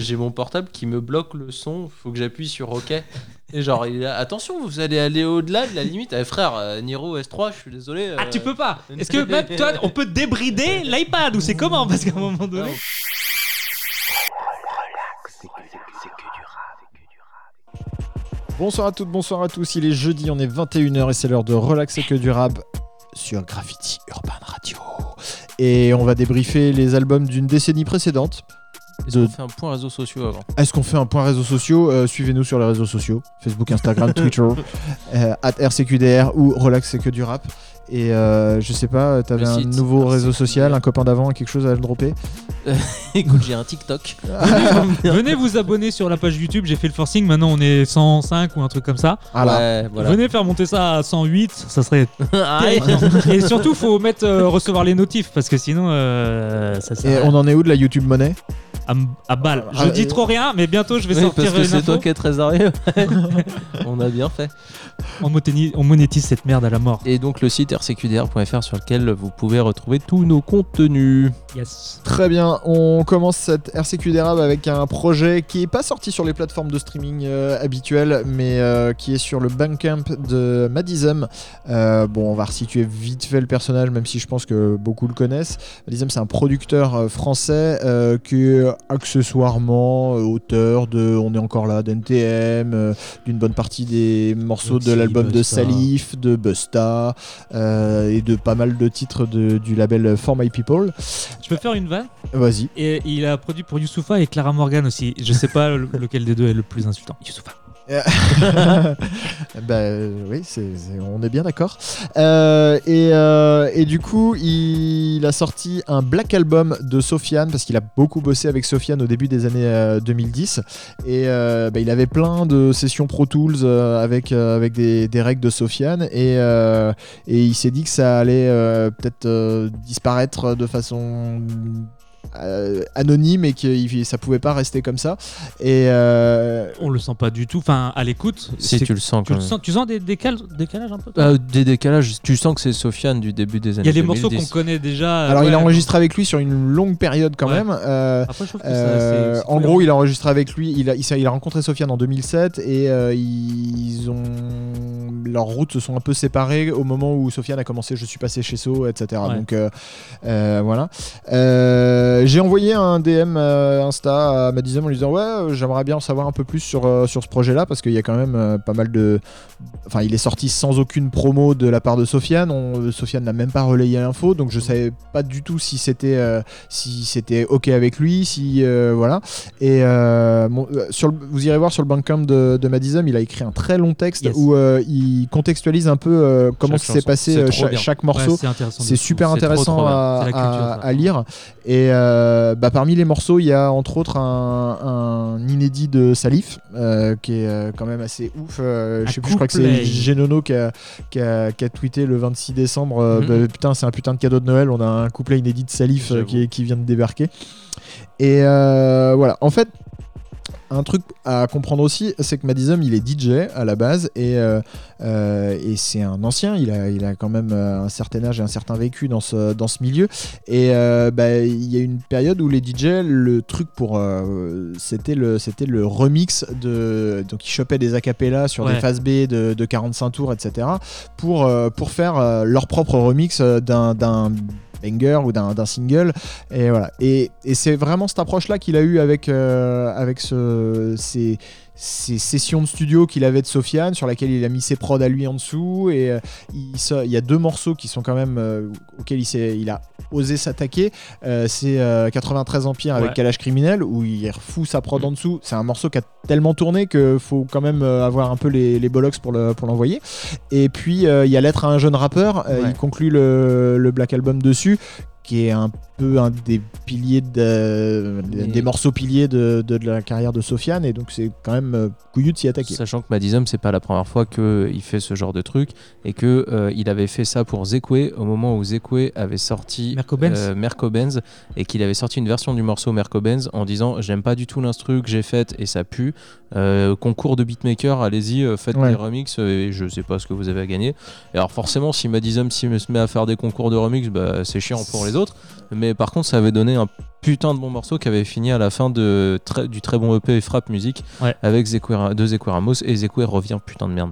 J'ai mon portable qui me bloque le son, faut que j'appuie sur OK. Et genre, il est là, attention, vous allez aller au-delà de la limite. Eh, frère, euh, Niro S3, je suis désolé. Ah, euh, tu peux pas Est-ce que même toi, on peut débrider l'iPad ou c'est comment? Parce qu'à un moment donné. Bonsoir à toutes, bonsoir à tous. Il est jeudi, on est 21h et c'est l'heure de relaxer que du rap sur Graffiti Urban Radio. Et on va débriefer les albums d'une décennie précédente. Est-ce qu'on fait un point réseaux sociaux avant Est-ce qu'on fait un point réseaux sociaux Euh, Suivez-nous sur les réseaux sociaux Facebook, Instagram, Twitter, euh, at RCQDR ou Relax c'est que du rap. Et euh, je sais pas, t'avais un site, nouveau RCQDR. réseau social, un copain d'avant, quelque chose à le dropper Écoute, j'ai un TikTok. Venez vous abonner sur la page YouTube, j'ai fait le forcing, maintenant on est 105 ou un truc comme ça. Ah. Ouais, voilà. Venez faire monter ça à 108, ça serait. Et surtout, faut mettre euh, recevoir les notifs parce que sinon, euh, ça sert Et à, on en est où de la YouTube monnaie? À, à balle. Ah, Je dis et- trop rien, mais bientôt je vais Oui, sortir parce que une c'est toi qui es trésorier. On a bien fait. On, monétise, on monétise cette merde à la mort. Et donc le site rcqdr.fr sur lequel vous pouvez retrouver tous nos contenus. Yes. Très bien, on commence cette RCQ d'Érable avec un projet qui est pas sorti sur les plateformes de streaming euh, habituelles, mais euh, qui est sur le Bandcamp de Madism. Euh, bon, on va resituer vite fait le personnage, même si je pense que beaucoup le connaissent. Madism, c'est un producteur français euh, qui accessoirement euh, auteur de On est encore là, d'NTM, euh, d'une bonne partie des morceaux de l'album de. Salif, de Busta euh, et de pas mal de titres de- du label For My People. Je peux faire une vanne? Vas-y. Et il a produit pour Youssoufa et Clara Morgan aussi. Je sais pas le- lequel des deux est le plus insultant. Youssoufa. euh, oui, on est bien d'accord. Euh, et, euh, et du coup, il a sorti un Black Album de Sofiane parce qu'il a beaucoup bossé avec Sofiane au début des années euh, 2010. Et bah, il avait plein de sessions Pro Tools avec, avec des, des règles de Sofiane. Et, il s'est dit que ça allait peut-être disparaître de façon euh, anonyme et que ça pouvait pas rester comme ça. Et euh, On le sent pas du tout. Enfin, à l'écoute. Si tu le sens tu quand le même. sens, tu sens des décal- décalages un peu toi? Euh, des décalages, tu sens que c'est Sofiane du début des années Il y a des morceaux 2010. qu'on connaît déjà. Alors, ouais, il a enregistré avec lui sur une longue période quand Ouais. même. Euh, Après, je euh, en gros, il a enregistré avec lui. Il a, il, a rencontré Sofiane en 2007 et euh, ils ont leurs routes se sont un peu séparées au moment où Sofiane a commencé. Je suis passé chez So, etc. Ouais. Donc euh, euh, voilà. Euh, J'ai envoyé un DM Insta à Madison en lui disant ouais, j'aimerais bien en savoir un peu plus sur sur ce projet-là parce qu'il y a quand même pas mal de. Enfin, il est sorti sans aucune promo de la part de Sofiane. On- Sofiane n'a même pas relayé l'info, donc je savais pas du tout si c'était euh, si c'était ok avec lui, si euh, voilà. Et euh, sur le- vous irez voir sur le Bandcamp de, de Madism, il a écrit un très long texte Yes. où euh, il contextualise un peu euh, comment s'est passé euh, chaque morceau. c'est super trop, intéressant trop à, culture, lire. Et euh, bah, parmi les morceaux, il y a entre autres un, un inédit de Salif, euh, qui est quand même assez ouf. Euh, je Un sais plus, je crois que c'est. Genono qui a, qui, a, qui a tweeté le 26 décembre. Mhm. bah, putain, c'est un putain de cadeau de Noël. On a un couplet inédit de Salif qui, qui vient de débarquer. Et euh, voilà, en fait, un truc à comprendre aussi, c'est que Madism, il est DJ à la base et, euh, euh, et c'est un ancien. Il a, il a quand même euh, un certain âge et un certain vécu dans ce, dans ce milieu. Et euh, bah, il y a une période où les DJ, le truc pour. c'était le, c'était le remix de. Donc ils chopaient des acapellas sur Ouais. des phases B de, de 45 tours, etc. pour, pour faire leur propre remix d'un. Ou d'un single. Et voilà. Et, et c'est vraiment cette approche là qu'il a eu avec euh, avec ce, ces, ces sessions de studio qu'il avait de Sofiane sur laquelle il a mis ses prods à lui en dessous et euh, il, y a deux morceaux qui sont quand même euh, auxquels il, il a osé s'attaquer Euh, c'est euh, 93 Empire avec Ouais. Kalash Criminel où il refout sa prod en dessous c'est un morceau qui a tellement tourné que faut quand même avoir un peu les, les bollocks pour le- pour l'envoyer et puis il y a Lettre à un jeune rappeur Ouais. il conclut le, le Black Album dessus qui est un peu un des piliers de, Mais- des morceaux piliers de, de- de la carrière de Sofiane et donc c'est quand même euh, couillu de s'y attaquer. Sachant que Madism, c'est pas la première fois qu'il fait ce genre de truc et que euh, il avait fait ça pour Zekwe au moment où Zekwe avait sorti Merco Benz. euh, Merco Benz et qu'il avait sorti une version du morceau Merco Benz en disant j'aime pas du tout l'instru que j'ai faite et ça pue. Euh, concours de beatmaker, allez-y, euh, faites Ouais. des remixes euh, et je sais pas ce que vous avez à gagner. Et alors forcément, si Madism s'y se met à faire des concours de remix, bah, c'est chiant pour les les autres. Mais par contre, ça avait donné un putain de bon morceau qui avait fini à la fin de très- du très bon EP Frappe Musique Ouais. avec Zequer, deux Zequer Ramos et Zequer revient putain de merde.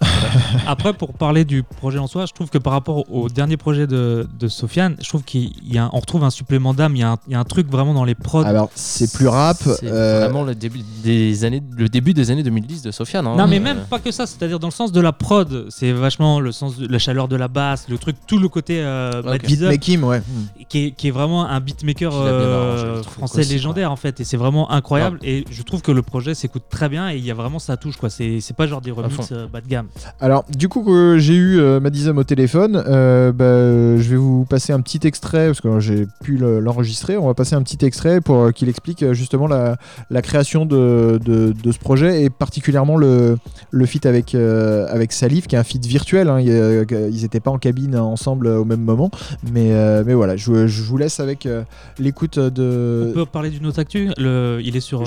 Après, pour parler du projet en soi, je trouve que par rapport au dernier projet de, de Sofiane, je trouve qu'on retrouve un supplément d'âme. Il y, a un- il y a un truc vraiment dans les prods. Alors, c'est plus rap. C'est euh, vraiment le début des années, le début des années 2010 de Sofiane. hein. Non, mais Euh, même pas que ça, c'est-à-dire dans le sens de la prod, c'est vachement le sens de la chaleur de la basse, le truc, tout le côté euh, Beatmaking, ouais. qui, est, qui est vraiment un beatmaker euh, français aussi, légendaire en fait, et c'est vraiment incroyable. Et je trouve que le projet s'écoute très bien et il y a vraiment sa touche, quoi. C'est c'est pas genre des remixes euh, bas de gamme. Alors, du coup, que j'ai eu euh, au téléphone, euh, bah, je vais vous passer un petit extrait, parce que j'ai pu le- l'enregistrer. On va passer un petit extrait pour euh, qu'il explique euh, justement la, la création de, de- de ce projet et particulièrement le, le feat avec, euh, avec Salif, qui est un feat virtuel. hein. Ils n'étaient pas en cabine ensemble au même moment. Mais, mais voilà, je, je vous laisse avec l'écoute On de. peut parler d'une autre actu. Le, il est sur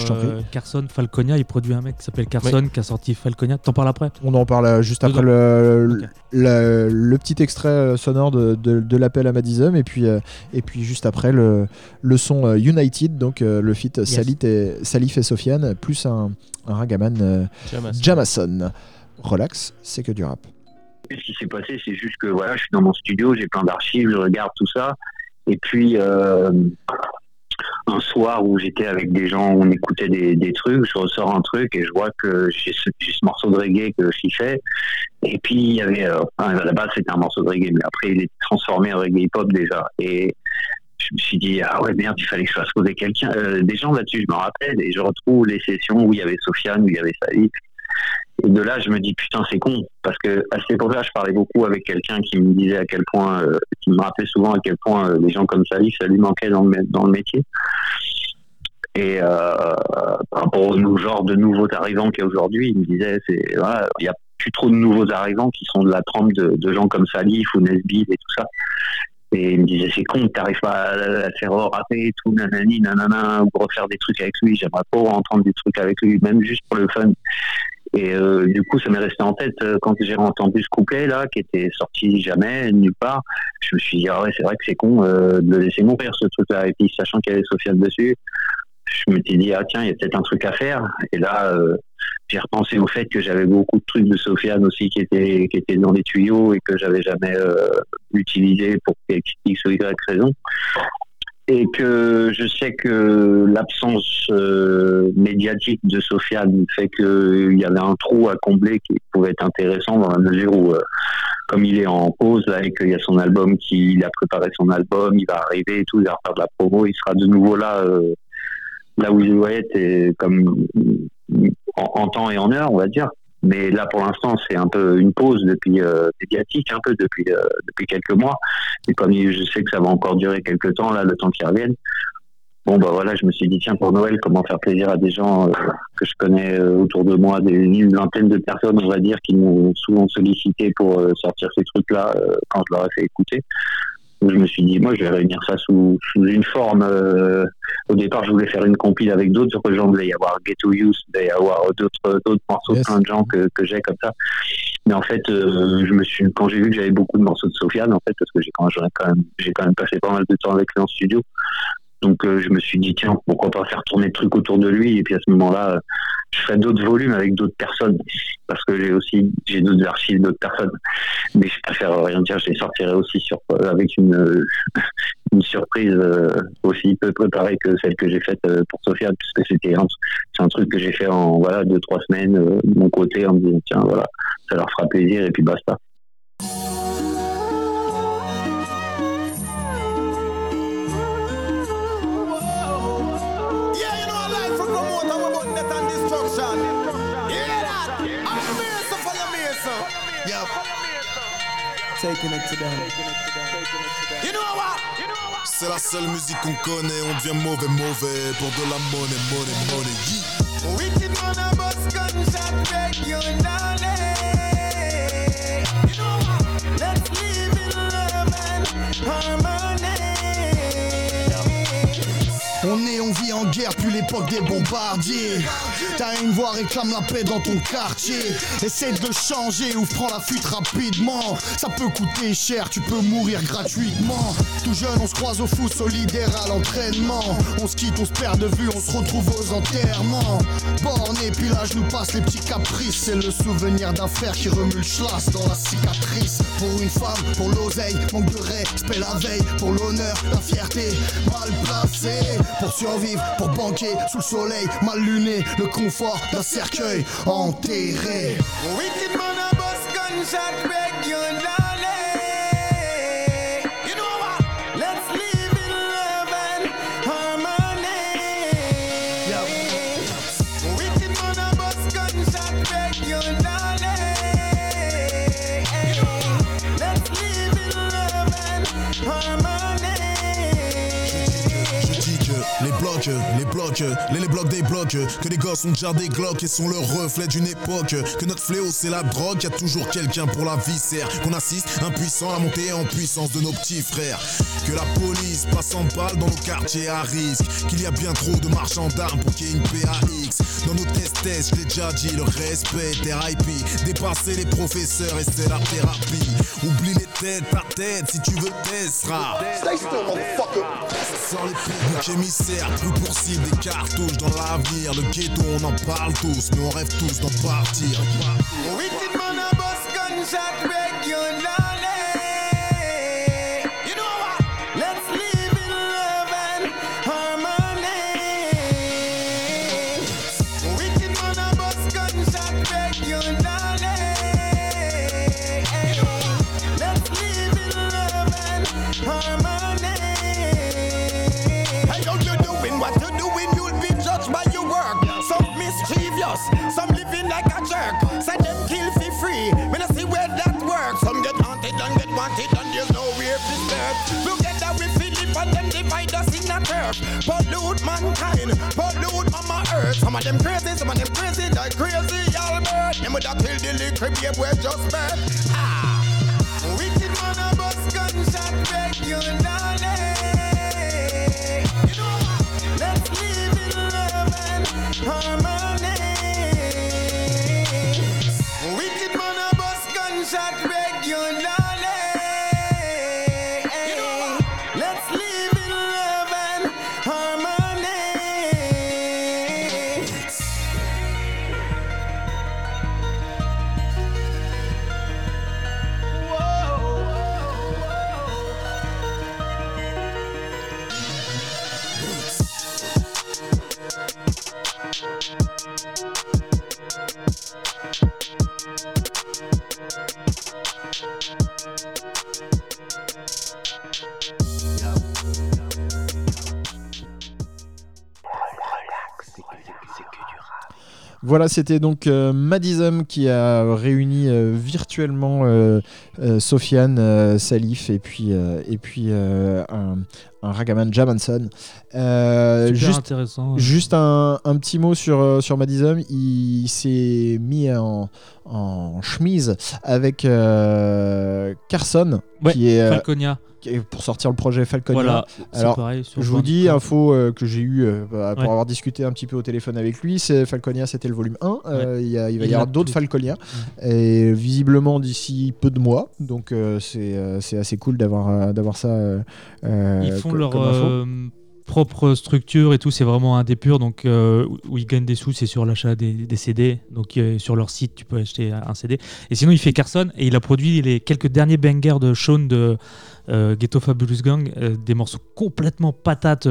Carson Falconia. Il produit un mec qui s'appelle Carson qui a sorti Falconia. T'en parles après? On en parle euh, juste après le, le, le petit extrait euh, sonore de, de- de l'appel à Madisum et puis, euh, et puis juste après le, le son United, donc euh, le feat Salif, et, Salif et Sofiane, plus un, un ragaman euh, Jamas. Jamason. Relax, c'est que du rap. Ce qui s'est passé, c'est juste que voilà, je suis dans mon studio, j'ai plein d'archives, je regarde tout ça. Et puis, euh, un soir où j'étais avec des gens, on écoutait des, trucs, je ressors un truc et je vois que j'ai ce, j'ai ce morceau de reggae que je kiffais. Et puis, il y avait, euh, enfin, à la base, c'était un morceau de reggae, mais après, il est transformé en reggae hip-hop déjà. Et je me suis dit, ah ouais, merde, il fallait que je fasse poser quelqu'un, euh, des gens là-dessus, je me rappelle, et je retrouve les sessions où il y avait Sofiane, où il y avait Salif. Et de là, je me dis, putain, c'est con. Parce que à cette époque-là, je parlais beaucoup avec quelqu'un qui me disait à quel point, euh, qui me rappelait souvent à quel point euh, les gens comme Salif, ça lui manquait dans le, métier. Et euh, par rapport au genre de nouveaux arrivants qu'il y a aujourd'hui, il me disait, c'est, il n'y a plus trop de nouveaux arrivants qui sont de la trempe de, gens comme Salif ou Nesbitt et tout ça. Et il me disait, c'est con, t'arrives pas à, à faire rapper et tout, nanani, nanana, ou refaire des trucs avec lui. J'aimerais pas entendre des trucs avec lui, même juste pour le fun. Et euh, du coup, ça m'est resté en tête euh, quand j'ai entendu ce couplet là, qui était sorti jamais nulle part. Je me suis dit ah ouais, c'est vrai que c'est con euh, de laisser mourir ce truc-là. Et puis sachant qu'il y avait Sofiane dessus, je me suis dit ah tiens, il y a peut-être un truc à faire. Et là, euh, j'ai repensé au fait que j'avais beaucoup de trucs de Sofiane aussi qui étaient qui étaient dans les tuyaux et que j'avais jamais utilisé pour x ou y raison et que je sais que l'absence euh, médiatique de Sofiane fait qu'il y avait un trou à combler qui pouvait être intéressant dans la mesure où, euh, comme il est en pause là et qu'il y a son album, qu'il a préparé son album, il va arriver et tout, il va faire de la promo, il sera de nouveau là, euh, là où il doit être, et comme en temps et en heure, on va dire. Mais là, pour l'instant, c'est un peu une pause depuis euh, médiatique, un peu depuis euh, depuis quelques mois. Et comme je sais que ça va encore durer quelques temps, là, le temps qu'il revienne. Bon, bah voilà, je me suis dit, tiens, pour Noël, comment faire plaisir à des gens euh, que je connais euh, autour de moi, des, une vingtaine de personnes, on va dire, qui m'ont souvent sollicité pour euh, sortir ces trucs-là quand je leur ai fait écouter. Donc, je me suis dit, moi, je vais réunir ça sous, sous une forme. euh, au départ, je voulais faire une compile avec d'autres gens. Il devait y avoir Ghetto Youth, il devait y avoir d'autres d'autres morceaux, Yes. plein de gens que, que j'ai comme ça. Mais en fait, euh, je me suis, quand j'ai vu que j'avais beaucoup de morceaux de Sofiane, en fait, parce que j'ai quand, même, j'ai quand même passé pas mal de temps avec lui en studio. Donc, euh, je me suis dit, tiens, pourquoi pas faire tourner le truc autour de lui. Et puis à ce moment-là, je ferai d'autres volumes avec d'autres personnes. Parce que j'ai aussi, j'ai d'autres archives d'autres personnes. Mais je préfère rien dire, je les sortirai aussi sur, euh, avec une, une surprise euh, aussi peu préparée que celle que j'ai faite euh, pour Sofiane, puisque c'était un, c'est un truc que j'ai fait en voilà deux trois semaines de mon côté en me disant tiens voilà ça leur fera plaisir et puis basta. Taking it to them. You know what? C'est la seule musique qu'on connaît, on devient mauvais, mauvais pour de la monnaie, monnaie, monnaie. Yeah. Wicked man a bust gunshot regularly. You know what? Let's live in love and harmony. En guerre, puis les l'époque des bombardiers. T'as une voix, réclame la paix dans ton quartier. Essaie de le changer ou prends la fuite rapidement. Ça peut coûter cher, tu peux mourir gratuitement. Tout jeune, on se croise au foot solidaire à l'entraînement. On se quitte, on se perd de vue, on se retrouve aux enterrements. Borné, puis là, je nous passe les petits caprices. C'est le souvenir d'un qui remue le schlass dans la cicatrice. Pour une femme, pour l'oseille, manque de respect la veille. Pour l'honneur, la fierté, mal placé. Pour survivre, pour banquer sous le soleil, mal luné. Le confort d'un cercueil enterré. Les, blocs des blocs, que les gosses ont déjà des glocks et sont le reflet d'une époque. Que notre fléau c'est la drogue, y a toujours quelqu'un pour la viscère. Qu'on assiste impuissant à la montée en puissance de nos petits frères. Que la police passe en balle dans nos quartiers à risque. Qu'il y a bien trop de marchands d'armes pour qu'il y ait une PAX. Dans nos tests, je l'ai déjà dit, le respect des IP. Dépasser les professeurs et c'est la thérapie. Oublie les têtes par tête si tu veux testera. Sans les pieds, bouc émissaire, plus pour cible des cartouches dans l'avenir. Le ghetto, on en parle tous, mais on rêve tous d'en partir. Man a gunshot. Them crazy, some of them crazy, like crazy Albert. Them would have killed the little babe we just birth. Ah. Wicked man a bust gunshot regularly. You Voilà, c'était donc euh, qui a réuni euh, virtuellement euh, euh, Sofiane, Salif et puis, et puis un, un Ragaman Jamanson. Euh, juste intéressant. Juste un, un petit mot sur, euh, sur Madism. Il s'est mis en, en chemise avec euh, Carson, Ouais, qui est, euh, Falconia. qui est pour sortir le projet Falconia. Voilà, Alors, pareil. Je vous dis, info euh, que j'ai eu bah, pour Ouais. avoir discuté un petit peu au téléphone avec lui, c'est Falconia, c'était le volume 1. Euh, il, va y avoir d'autres. Falconia, et visiblement d'ici peu de mois. Donc c'est assez cool d'avoir ça. Ils font co- leur euh, propre structure et tout, c'est vraiment un des purs. Donc, euh, où ils gagnent des sous, c'est sur l'achat des, des CD. Donc, euh, sur leur site, tu peux acheter un CD. Et sinon, il fait Carson et il a produit les quelques derniers bangers de Sean de euh, Ghetto Fabulous Gang, euh, des morceaux complètement patates,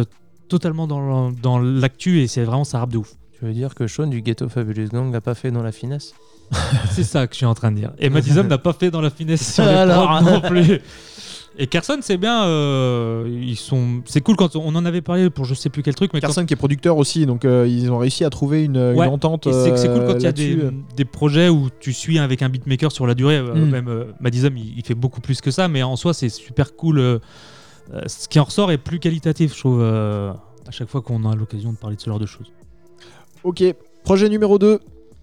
totalement dans, l'actu et c'est vraiment ça rappe de ouf. Tu veux dire que Sean du Ghetto Fabulous Gang l'a pas fait dans la finesse? C'est ça que je suis en train de dire. Et Madison n'a pas fait dans la finesse sur les non plus. Et Carson, c'est bien. euh, ils sont. C'est cool quand on, en avait parlé pour je sais plus quel truc, mais quand- Carson qui est producteur aussi, donc euh, ils ont réussi à trouver une, une Ouais, entente. et c'est c'est cool euh, quand il y a des, là-dessus. des projets où tu suis avec un beatmaker sur la durée. euh, Mm. Même euh, Madison, il, il fait beaucoup plus que ça, mais en soi, c'est super cool. euh, euh, ce qui en ressort est plus qualitatif, je trouve, euh, à chaque fois qu'on a l'occasion de parler de ce genre de choses. Ok, projet numéro 2,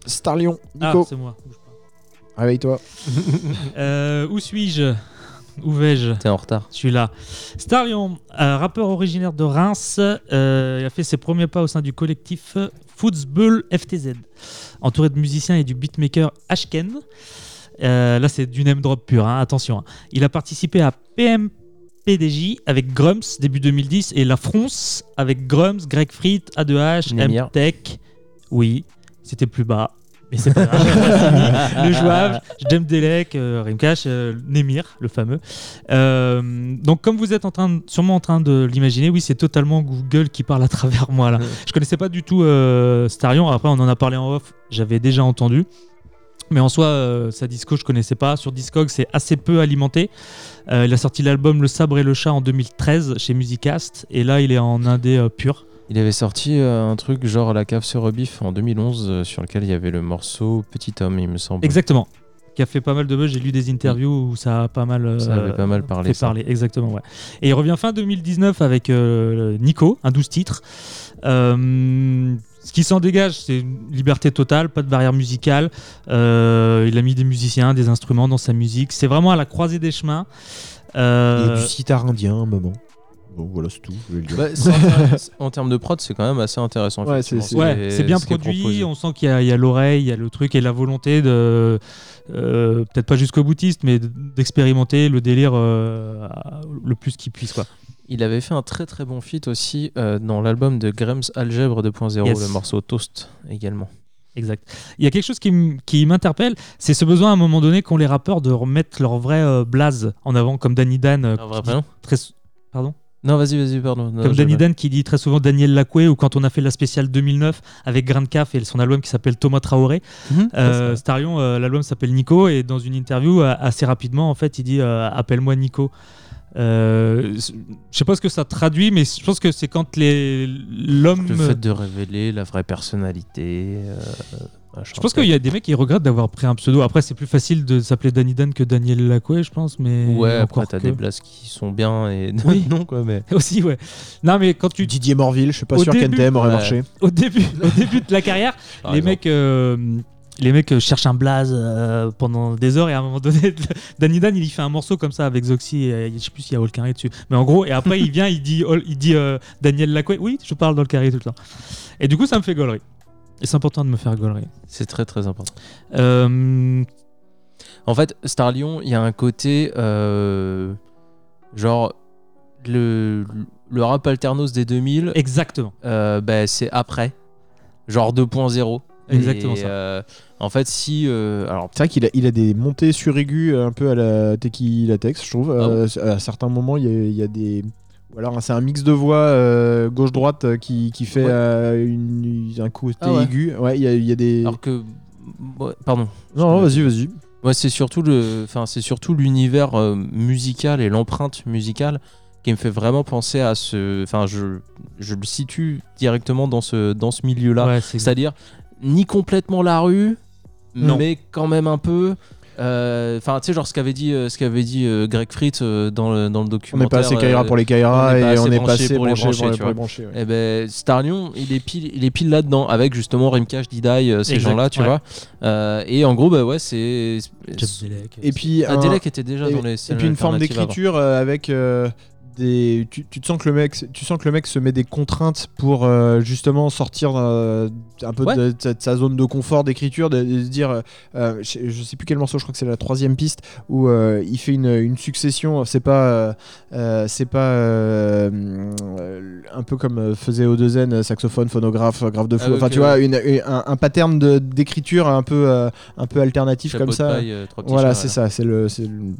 Starlion. Ah, Nico, c'est moi. réveille-toi. Euh, où suis-je? Où vais-je T'es en retard. Je suis là. Starlion, euh, rappeur originaire de Reims, euh, il a fait ses premiers pas au sein du collectif Footsball FTZ, entouré de musiciens et du beatmaker Ashken. Euh, là, c'est du name drop pur, hein, attention. hein. Il a participé à PMPDJ avec Grums début 2010 et La France avec Grums, Greg Frit, A2H, Nemir. M-Tech. Oui, c'était plus bas. Mais c'est pas grave. le jouage, Jem Delek, euh, Rimkash, euh, Nemir, le fameux. Euh, donc, comme vous êtes en train de- sûrement en train de l'imaginer, oui, c'est totalement Google qui parle à travers moi là. Je connaissais pas du tout euh, Starion. Après, on en a parlé en off. J'avais déjà entendu. Mais en soi, euh, sa disco, je connaissais pas. Sur Discog, c'est assez peu alimenté. Euh, il a sorti l'album Le Sabre et le Chat en 2013 chez Musicast. Et là, il est en indé euh, pur. Il avait sorti euh, un truc genre La cave se rebiffe en 2011 euh, sur lequel il y avait le morceau Petit homme, il me semble. Exactement. Qui a fait pas mal de buzz. J'ai lu des interviews où ça a pas mal. euh, Ça avait pas mal parlé, Fait ça. parler, exactement, ouais. Et il revient fin 2019 avec euh, Nico, un 12 titres. Euh, ce qui s'en dégage, c'est une liberté totale, pas de barrière musicale. Euh, il a mis des musiciens, des instruments dans sa musique. C'est vraiment à la croisée des chemins. Il y a du sitar indien à un moment. Bon, voilà, c'est tout. je vais le dire. Bah, c'est en termes de prod, c'est quand même assez intéressant. Ouais, c'est- Ouais, bien ce produit. On sent qu'il y a, il y a l'oreille, il y a le truc et la volonté de, euh, peut-être pas jusqu'au boutiste, mais d'expérimenter le délire euh, le plus qu'il puisse, quoi. Il avait fait un très très bon feat aussi euh, dans l'album de Grams Algèbre 2.0, Yes. le morceau Toast également. Exact. Il y a quelque chose qui, m- qui m'interpelle, c'est ce besoin à un moment donné qu'ont les rappeurs de remettre leur vrai euh, blaze en avant, comme Danny Dan. euh, Un vrai prénom très Pardon? Non, vas-y, vas-y, pardon. Non, Comme Danny Dan qui dit très souvent Daniel Lacoué, ou quand on a fait la spéciale 2009 avec Grand Caf et son album qui s'appelle Thomas Traoré. Mhm. Euh, Starion, euh, l'album s'appelle Nico, et dans une interview, euh, assez rapidement, en fait, il dit euh, Appelle-moi Nico. Euh, je sais pas ce que ça traduit, mais je pense que c'est quand les l'homme. Le fait de révéler la vraie personnalité. euh. Je pense qu'il y a des mecs qui regrettent d'avoir pris un pseudo. Après, c'est plus facile de s'appeler Danny Dan que Daniel Lacoué, je pense. Mais Ouais, après, t'as que- des blasts qui sont bien et Oui. non, quoi, mais. Aussi, ouais. Non, mais quand tu. Didier Morville, je suis pas Au sûr début- qu'NTM aurait Ouais. marché. Au début, au début de la carrière, Par les exemple. mecs. euh, les mecs euh, cherchent un blaze euh, pendant des heures et à un moment donné, Danny Dan il y fait un morceau comme ça avec Zoxy et euh, je sais plus s'il y a All Carré dessus. Mais en gros, et après il vient, il dit, All- il dit euh, Daniel Lacoué, oui, je parle d'All Carré tout le temps. Et du coup, ça me fait gaulerie. Et c'est important de me faire gaulerie. C'est très très important. Euh, En fait, Star Lion, il y a un côté. euh, genre. Le, le rap alternos des 2000, exactement. euh, bah, c'est après. Genre 2.0. Exactement Et, ça. euh, en fait, si. euh, alors, C'est vrai qu'il a, il a des montées sur aigus un peu à la Teki Latex, je trouve. Ah Euh, à certains moments, il y a, il y a des. Ou alors, c'est un mix de voix euh, gauche-droite euh, qui, qui fait Ouais. euh, une- un côté Ah ouais. aigu. Ouais, il y a, il y a des. alors que. pardon. non, vas-y, vas-y. Ouais, c'est surtout le, enfin, c'est surtout l'univers euh, musical et l'empreinte musicale qui me fait vraiment penser à ce, enfin, je, je le situe directement dans ce, dans ce milieu-là. Ouais, C'est-à-dire ni complètement la rue, Non. mais quand même un peu. Euh, Enfin, tu sais, genre ce qu'avait dit, euh, ce qu'avait dit euh, Greg Fritz euh, dans le dans le On documentaire. n'est pas assez Kaira euh, pour les Kaira et on est passé pour les branché brancher, pour les, brancher. ouais. Eh ben, Starlion, il est pile, il est pile là-dedans, avec justement Rimkash, Didaï, euh, ces gens-là, tu ouais. vois. Euh, et en gros, bah ouais, c'est. Et puis, Ah, un- Delec était déjà et, dans les et puis une forme d'écriture avec euh, des tu, tu te sens que le mec tu sens que le mec se met des contraintes pour euh, justement sortir euh, un peu Ouais. de, de- de sa zone de confort d'écriture de, de se dire euh, je, je sais plus quel morceau je crois que c'est la troisième piste où euh, il fait une, une succession c'est pas c'est pas un peu comme faisait O2N saxophone phonographe grave de Ah, fou enfin tu vois une- une- un, un pattern de- d'écriture un peu euh, un peu alternatif Chapeau comme ça paille, trois petits voilà chats, c'est voilà. ça c'est le,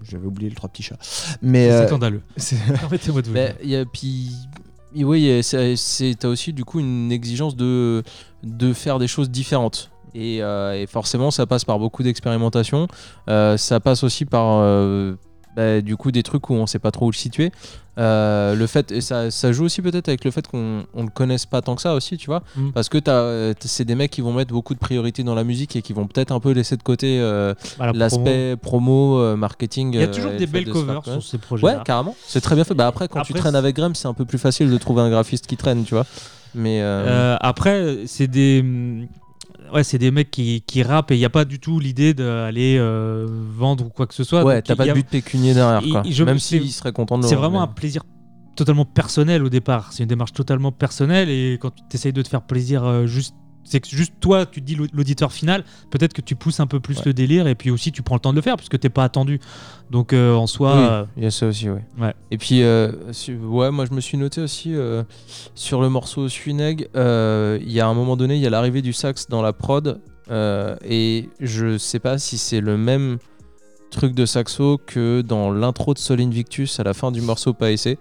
j'avais oublié le trois petits chats mais C'est euh, scandaleux. c'est- de vous il y a puis oui, t'as aussi du coup une exigence de de faire des choses différentes. Et, euh, et forcément, ça passe par beaucoup d'expérimentation. Euh, ça passe aussi par euh, bah, du coup des trucs où on sait pas trop où le situer. Euh, le fait et ça, ça joue aussi peut-être avec le fait qu'on on le connaisse pas tant que ça aussi, tu vois. Mm. Parce que t'as, c'est des mecs qui vont mettre beaucoup de priorités dans la musique et qui vont peut-être un peu laisser de côté euh, Bah, la l'aspect promo, euh, marketing. Il y a toujours des belles de covers sur ces projets-là. Ouais, carrément. C'est très bien fait. Bah après, quand tu traînes avec Graham, c'est un peu plus facile de trouver un graphiste qui traîne, tu vois. Mais après, c'est des. Ouais, c'est des mecs qui, qui rappent et il n'y a pas du tout l'idée d'aller euh, vendre ou quoi que ce soit. Ouais, t'as pas de but pécunier derrière, quoi. je- Même c'est- s'il serait content de le C'est vraiment un plaisir totalement personnel au départ. C'est une démarche totalement personnelle et quand tu essayes de te faire plaisir euh, juste. C'est que juste toi, tu te dis l'aud- l'auditeur final, peut-être que tu pousses un peu plus le délire et puis aussi tu prends le temps de le faire puisque t'es pas attendu. Donc euh, en soi, Oui, euh, il y a ça aussi, ouais. Ouais. Et puis, euh, ouais, moi je me suis noté aussi sur le morceau Suineg, il y a un moment donné, il y a l'arrivée du sax dans la prod, et je sais pas si c'est le même truc de saxo que dans l'intro de Sol Invictus à la fin du morceau Paese.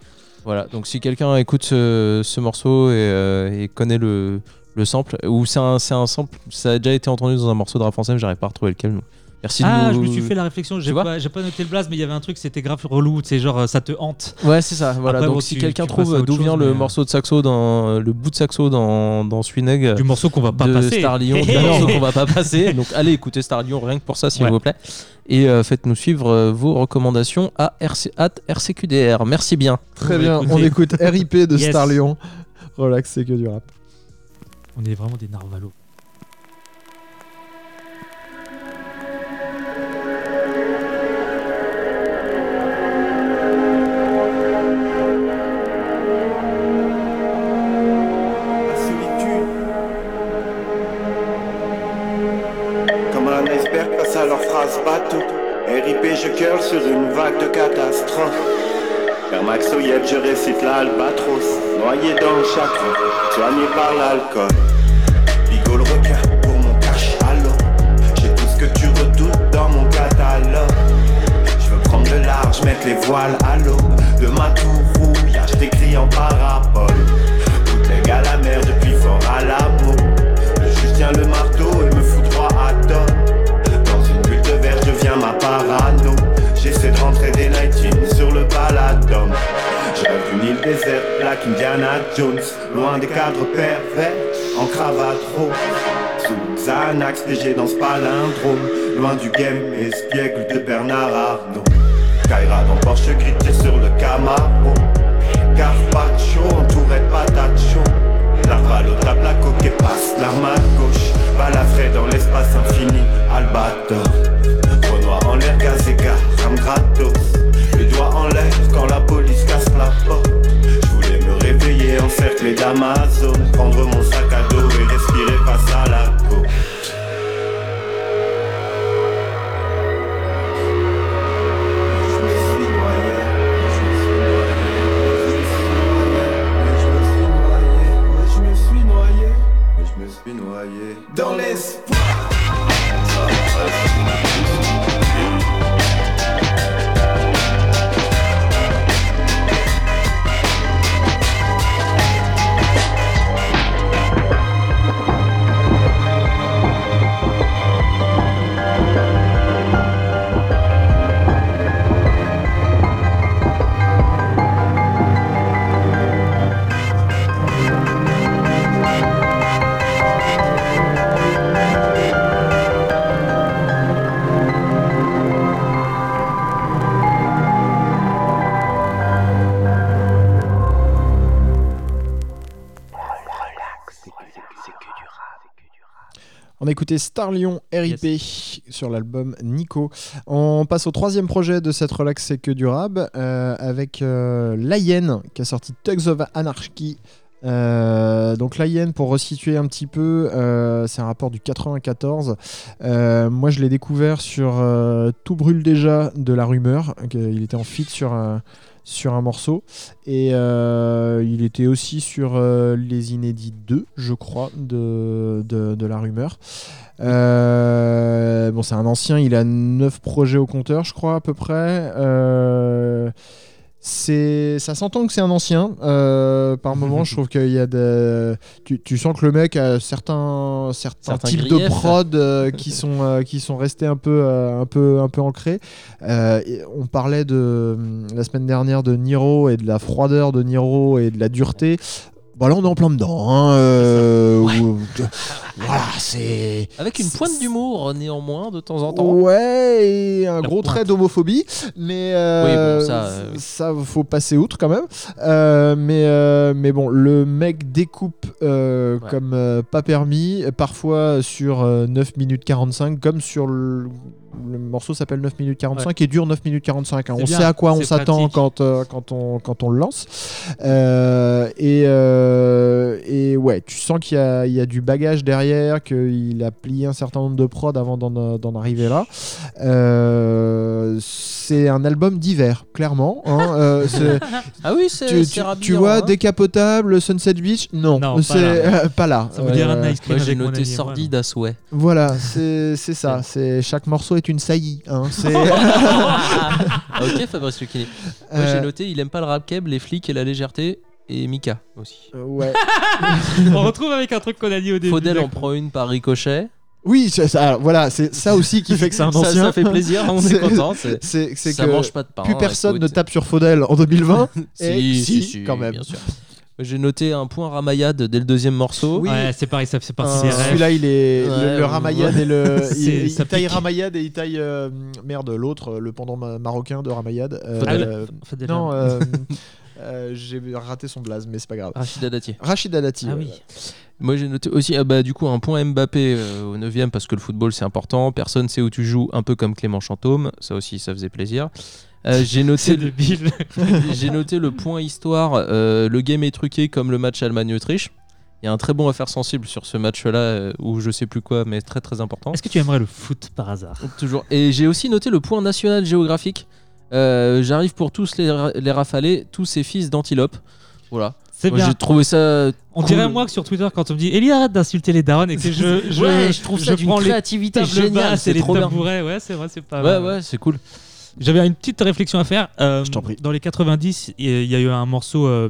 Voilà, donc si quelqu'un écoute ce, ce morceau et, et connaît le, le sample, ou c'est un, c'est un sample, ça a déjà été entendu dans un morceau de rap français, mais j'arrive pas à retrouver lequel. donc Merci de ah, nous- je me suis fait la réflexion. J'ai pas, j'ai pas noté le blaze, mais il y avait un truc, c'était grave relou. C'est genre euh, ça te hante. Ouais, c'est ça. Voilà. Après, Donc bon, si quelqu'un trouve d'où vient mais, le euh, morceau de saxo dans le bout de saxo dans dans Swineg Du morceau qu'on va pas de passer. Star Lion, du Hé, hé, morceau qu'on va pas passer. Donc allez écouter Star Lion rien que pour ça s'il Ouais. vous plaît. Et euh, faites-nous suivre euh, vos recommandations à RC at RCQDR. Merci bien. Très On bien, on écoute RIP de Yes. Star Lion. Relax, c'est que du rap. On est vraiment des narvalos. La solitude. Comme un iceberg face à leurs phrases bateau. RIP, je curl sur une vague de catastrophe. Vers Maxo Yep, je récite l'albatros. Noyé dans le chakra, soigné par l'alcool. Bigot le requin pour mon cash à l'eau. J'ai tout ce que tu redoutes dans mon catalogue. Je veux prendre le large, mettre les voiles à l'eau. De ma tour rouillage, je t'écris en parabole. Jones. Loin des cadres pervers, en cravate rose. Sous Xanax, PG dans ce palindrome. Loin du game, espiègle de Bernard Arnault. Kaira dans Porsche gris, sur le Camaro. Carpaccio, entouré de patates chaudes. Narvalo tape la coque et passe l'arme à gauche. Balafré dans l'espace infini, Albator. Renoir en l'air, gaz et ram gratos. Les doigts en l'air quand la police casse la porte. Je me réveiller encerclé d'Amazon. Prendre mon sac à dos et respirer face à la côte. Je me Écouté Star Lion RIP sur l'album Nico. On passe au troisième projet de cette relax c'est que du rap euh, avec euh, qui a sorti Tugs of Anarchy. Euh, donc La Hyène, pour resituer un petit peu, euh, c'est un rapport du 94. Euh, moi, je l'ai découvert sur Tout brûle déjà de la rumeur. Il était en feat sur sur un morceau. Et euh, il était aussi sur euh, Les Inédits 2, je crois, de, de, la rumeur. Euh, bon, c'est un ancien, il a 9 projets au compteur, je crois, à peu près. C'est ça s'entend que c'est un ancien euh, par moment je trouve qu'il y a tu, tu sens que le mec a certains certains, Certains types de prod euh, qui sont euh, qui sont restés un peu un peu un peu ancrés. On parlait de la semaine dernière de Niro et de la froideur de Niro et de la dureté Bon, là, on est en plein dedans. hein, euh, où- voilà, c'est. Avec une pointe d'humour néanmoins de temps en temps. Ouais, et un La gros pointe. trait d'homophobie, mais euh, Oui, bon, ça, euh, ça, faut passer outre quand même. Euh, mais, euh, mais bon, le mec découpe euh, Ouais. comme euh, pas permis, parfois sur euh, 9 minutes 45, comme sur le, le morceau s'appelle 9 minutes 45 et dure 9 minutes 45. hein. On bien, sait à quoi on s'attend quand, euh, quand, on, quand on le lance. Euh, et, euh, et ouais, tu sens qu'il y a, il y a du bagage derrière, qu'il a plié un certain nombre de prods avant d'en d'en arriver là. Euh, c'est un album d'hiver, clairement. hein. Euh, Ah oui, c'est tu, tu- tu vois, hein. décapotable, Sunset Beach? Non, Non, pas c'est là. euh, pas là. Ça veut dire un nice cream Moi j'ai noté sordide à souhait. Voilà, c'est c'est ça. C'est chaque morceau est une saillie. hein. C'est Ah, ok Fabrice Lucchini. Moi j'ai Euh, noté il aime pas le rap keb, les flics et la légèreté. Et Mika aussi. euh, ouais. On retrouve avec un truc qu'on a dit au début. Faudel en prend une par ricochet. Oui, c'est ça, alors, voilà, c'est ça aussi qui fait que c'est un ça, ancien. ça fait plaisir, on est C'est- content. c'est- C'est c'est Ça que mange pas de pain. plus hein, personne ne écoute. tape sur Faudel en 2020. Si, Et si, si, si, quand même. Bien sûr. J'ai noté un point ramayade dès le deuxième morceau. Oui. Ouais, c'est pareil, ça fait partie Euh. Celui-là, il est Ouais, le, le ouais. Et le. C'est- il, taille pique. Ramayad et il taille euh, merde l'autre, le pendant ma- marocain de Ramayad. Euh, Faudel. euh, non, euh, euh, j'ai raté son blaze, mais c'est pas grave. Rachida Dati. Rachid Dati. Ah oui. Moi j'ai noté aussi ah bah, du coup un point Mbappé euh, au 9 parce que le football c'est important. Personne sait où tu joues, un peu comme Clément Chantôme. Ça aussi ça faisait plaisir. Euh, j'ai noté C'est le-. J'ai noté le point histoire. euh, le game est truqué comme le match Allemagne-Autriche. Il y a un très bon affaire sensible sur ce match-là, euh, où je sais plus quoi, mais très très important. Est-ce que tu aimerais le foot par hasard? Toujours. Et j'ai aussi noté le point national géographique. Euh, J'arrive pour tous les, ra- les rafalés, tous ces fils d'antilope. Voilà. C'est Moi, bien. J'ai trouvé ça. On cool. dirait moi que sur Twitter, quand on me dit Eli, arrête d'insulter les darons et que je, je, ouais, je trouve ça d'une prends les créativité géniale. basses et C'est les trop bien. tabourets. Ouais, c'est vrai, c'est pas Ouais, mal. ouais, c'est cool. J'avais une petite réflexion à faire. Euh, Je t'en prie. Dans les 90, il y a- eu un morceau euh,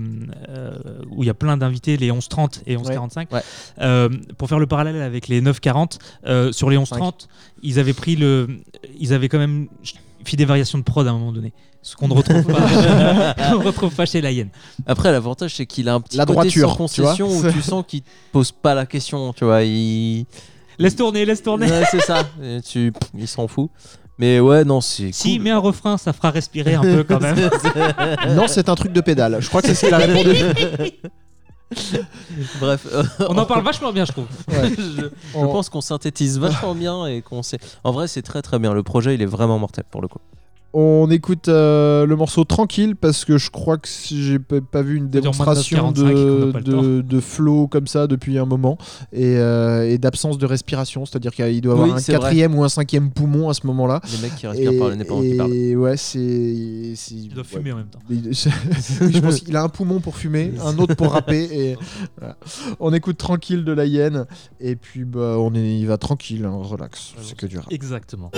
euh, où il y a plein d'invités, les 11-30 et 11-45. Ouais. Euh, pour faire le parallèle avec les 9-40, euh, sur les 11-30, ils avaient pris le. Ils avaient quand même fait des variations de prod à un moment donné. Ce qu'on ne retrouve pas, ne retrouve pas chez la Hyène. Après, l'avantage, c'est qu'il a un petit La côté droiture, sans tu vois. concession où tu sens qu'il te pose pas la question. Tu vois, il. Laisse tourner, laisse tourner. Ouais, c'est ça. Et tu... Il s'en fout. Mais ouais, non, c'est. Si, cool. mais un refrain, ça fera respirer un peu quand même. Non, c'est un truc de pédale. Je crois que c'est ce qu'il a répondu. Bref. euh, On en parle vachement bien, je trouve. je, je On- pense qu'on synthétise vachement bien et qu'on sait. En vrai, c'est très très bien. Le projet, il est vraiment mortel pour le coup. On écoute euh, le morceau tranquille parce que je crois que si j'ai pas vu une démonstration 45 et qu'on de, de, de flow comme ça depuis un moment et, euh, et d'absence de respiration. C'est-à-dire qu'il doit avoir Oui, un vrai. quatrième ou un cinquième poumon à ce moment-là. Les mecs qui respirent par le nez pendant qu'ils parlent. et ouais, c'est. Il doit ouais. fumer en même temps. Je pense qu'il a un poumon pour fumer, un autre pour rapper. Et voilà. On écoute tranquille de la hyène et puis bah, on il va tranquille, hein, relax. C'est que du rap. Exactement.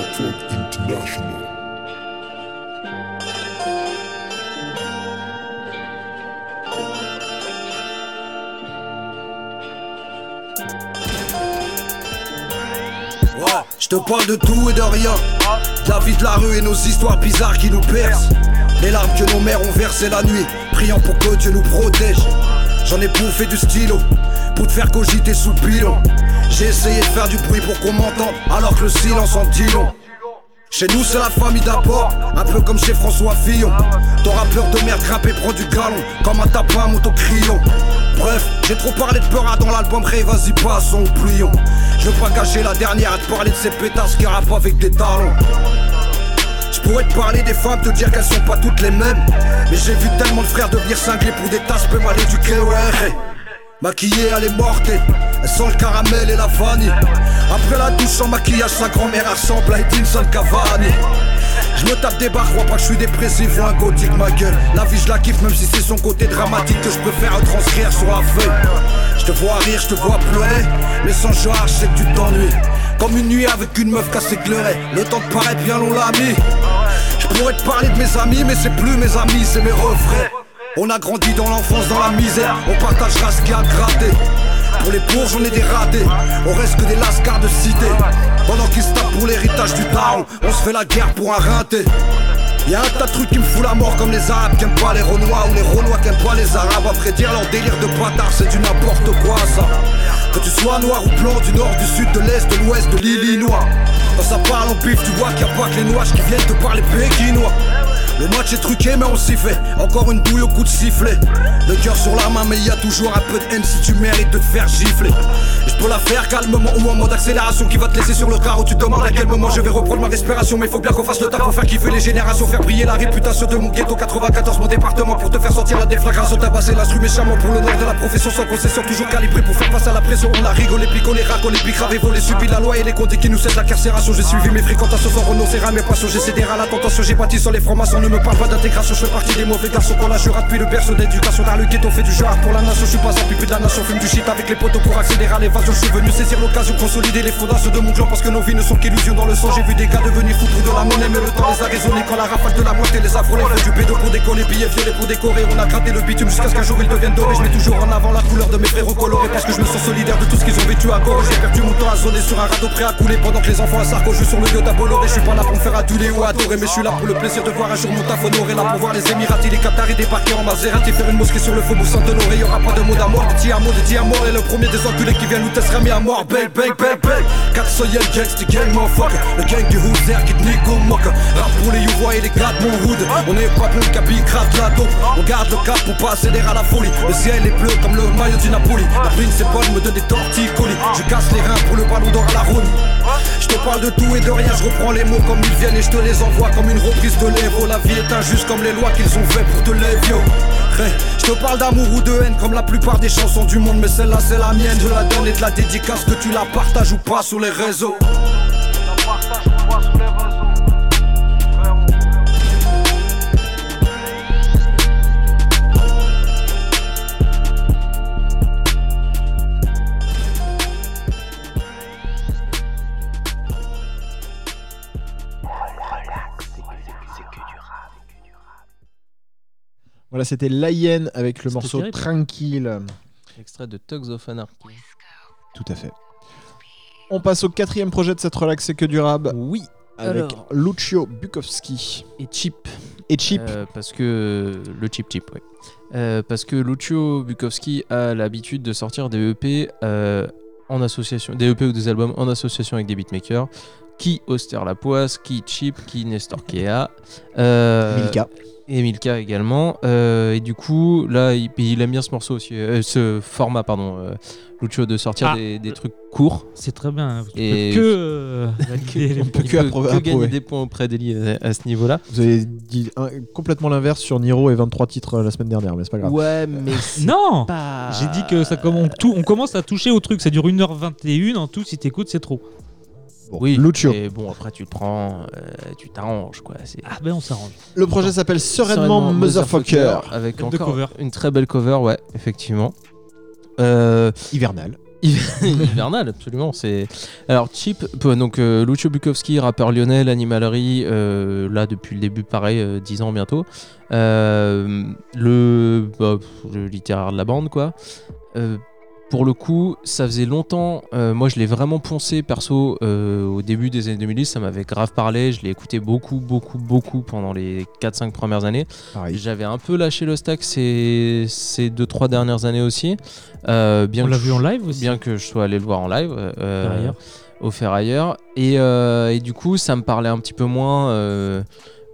Je te parle de tout et de rien. De la vie de la rue et nos histoires bizarres qui nous percent. Les larmes que nos mères ont versées la nuit, priant pour que Dieu nous protège. J'en ai bouffé du stylo pour te faire cogiter sous pilon. J'ai essayé de faire du bruit pour qu'on m'entende, alors que le silence en dit long. Chez nous c'est la famille d'abord, un peu comme chez François Fillon. Ton rappeur de merde grimpe et prend du galon, comme un tapin au crayon Bref, j'ai trop parlé de peur dans l'album Ray, vas-y passons oublions Je veux pas gâcher la dernière à te parler de ces pétasses qui rappent avec des talons. Je pourrais te parler des femmes, te dire qu'elles sont pas toutes les mêmes. Mais j'ai vu tellement de frères devenir cinglés pour des tasses peu mal éduqués, ouais Maquillée, elle est morte, elle sent le caramel et la vanille. Après la douche sans maquillage, sa grand-mère ressemble à Edinson Cavani. Je me tape des barres, crois pas que je suis dépressif ou un gothique ma gueule. La vie je la kiffe même si c'est son côté dramatique que je préfère transcrire sur la feuille. Je te vois rire, je te vois pleurer Mais sans genre je sais que tu t'ennuies. Comme une nuit avec une meuf cassée éclairée Le temps te paraît bien long l'ami. Je pourrais te parler de mes amis mais c'est plus mes amis c'est mes refrains On a grandi dans l'enfance dans la misère On partagera ce qu'il y a à gratter pour les pauvres, j'en ai des ratés. On reste que des lascars de cité. Pendant qu'ils se tapent pour l'héritage du daron, on se fait la guerre pour un rinté. Y'a un tas de trucs qui me fout la mort comme les arabes qui aiment pas les renois ou les renois qui aiment pas les arabes. Vrai dire, leur délire de bâtard, c'est du n'importe quoi ça. Que tu sois noir ou blanc, du nord, du sud, de l'est, de l'ouest, de l'Illinois. Quand ça parle en pif, tu vois qu'il y a pas que les noirs qui viennent te parler pékinois. Le match est truqué mais on s'y fait. Encore une douille au coup de sifflet. Le cœur sur la main mais y a toujours un peu de haine si tu mérites de te faire gifler. Je peux la faire calmement ou en mode accélération Qui va te laisser sur le carreau. Tu te demandes à quel moment je vais reprendre ma respiration Mais faut bien qu'on fasse le taf pour faire kiffer les générations Faire briller la réputation de mon ghetto. 94 mon département Pour te faire sortir la déflagration. Tabasser l'instru méchamment pour l'honneur de la profession. Sans concession toujours calibré pour faire face à la pression. On a rigolé, picolé, racolé, pigravé, volé Subi la loi et les comptes qui nous cèdent la carcération. J'ai suivi mes fréquentations sans renoncer à mes passions. J'ai cédé à la tentation, j'ai bâti sur les francs-maçons Ne me parle pas d'intégration, je fais partie des mauvais garçons qu'on a jura depuis le berceau d'éducation. Dans le ghetto fait du genre pour la nation, je suis pas un pipi de la nation Fume du shit avec les potos pour accélérer à l'évasion. Je suis venu saisir l'occasion, consolider les fondations de mon clan Parce que nos vies ne sont qu'illusions dans le sang. J'ai vu des gars devenir pour de la monnaie Mais le temps les a raisonnés quand la rafale de la moitié les a frôlés. Du bédo pour décoller, billets violets pour décorer. On a gratté le bitume jusqu'à ce qu'un jour ils deviennent dorés. Je mets toujours en avant la couleur de mes frérots colorés Parce que je me sens solidaire de tout ce qu'ils ont vécu à Gore J'ai perdu mon temps à zoner sur un radeau prêt à couler Pendant que les enfants à Sarko jouent sur le à Bolloré Je suis pas là pour me faire aduler ou adorer Mais je suis là pour le plaisir de voir un jour mon taf honoré Là pour voir les Émiratis, les Qataris débarquer en Maserati Faire une mosquée sur le faubourg Saint-Honoré Y'aura pas de mot d'amour, de diamant, de diamant Et le premier des enculés qui vient nous testera mis à mort. Bang, bang, bang, bang 400 yen gangs, du gang, motherfucker Le gang du Hooser qui te nique moque Rap pour les YouVois et les gars de mon hood. On est pas bon, capi, grave la dope. On garde le cap pour pas céder à la folie. Le ciel est bleu comme le maillot du Napoli. La brune c'est bonne, me donne des torticolis Je casse les reins pour le ballon d'or à la ronde je te parle de tout et de rien, je reprends les mots comme ils viennent et je te les envoie comme une reprise de l'Evo. La vie est injuste comme les lois qu'ils ont fait pour te l'évio. Je te parle d'amour ou de haine comme la plupart des chansons du monde, mais celle-là c'est la mienne. Je la donne et de la dédicace que tu la partages ou pas sur les réseaux. Voilà, c'était Hyène avec le morceau terrible. Tranquille. Extrait de Tugs of Anarchy. Tout à fait. On passe au quatrième projet de cette relax, c'est que du rab. Oui. Avec Alors. Lucio Bukowski. Et Chip. Et Chip. Euh, parce que le chip chip, ouais. Euh, parce que Lucio Bukowski a l'habitude de sortir des EP euh, en association, des EP ou des albums en association avec des beatmakers. Qui Auster Lapoisse, qui Chip, qui Nestor Kea. Euh, Milka. Et Milka également. Euh, et du coup, là, il, il aime bien ce morceau aussi, euh, ce format, pardon, euh, Lucio, de sortir Ah. des, des trucs courts. C'est très bien. Vous Et- que On peut points. que, gagner des points auprès d'Eli à, à ce niveau-là. Vous avez dit un- complètement l'inverse sur Niro et 23 titres la semaine dernière, mais c'est pas grave. Ouais, mais Non pas. J'ai dit que ça commence, on, tout- on commence à toucher au truc. Ça dure 1h21 en tout. Si t'écoutes, c'est trop. Bon, Oui, Lucio. Et bon, après, tu le prends, euh, tu t'arranges, quoi. C'est Ah ben on s'arrange. Le projet s'appelle Sereinement Motherfucker. Avec de encore cover. une très belle cover, ouais, effectivement. Euh, Hivernal. hivernal, absolument. C'est alors Chip, peu- donc euh, Lucio Bukowski, rappeur lyonnais, l'animalerie, euh, là depuis le début, pareil, euh, 10 ans bientôt. Euh, le, bah, pff, le littéraire de la bande, quoi. Euh, pour le coup, ça faisait longtemps. euh, moi, je l'ai vraiment poncé perso euh, au début des années 2010. Ça m'avait grave parlé. Je l'ai écouté beaucoup, beaucoup, beaucoup pendant les 4-5 premières années. J'avais un peu lâché le stack ces, ces 2-3 dernières années aussi. Euh, bien On que l'a je- vu en live aussi. Bien que je sois allé le voir en live. euh, au Ferrailleur. Et, euh, et du coup, ça me parlait un petit peu moins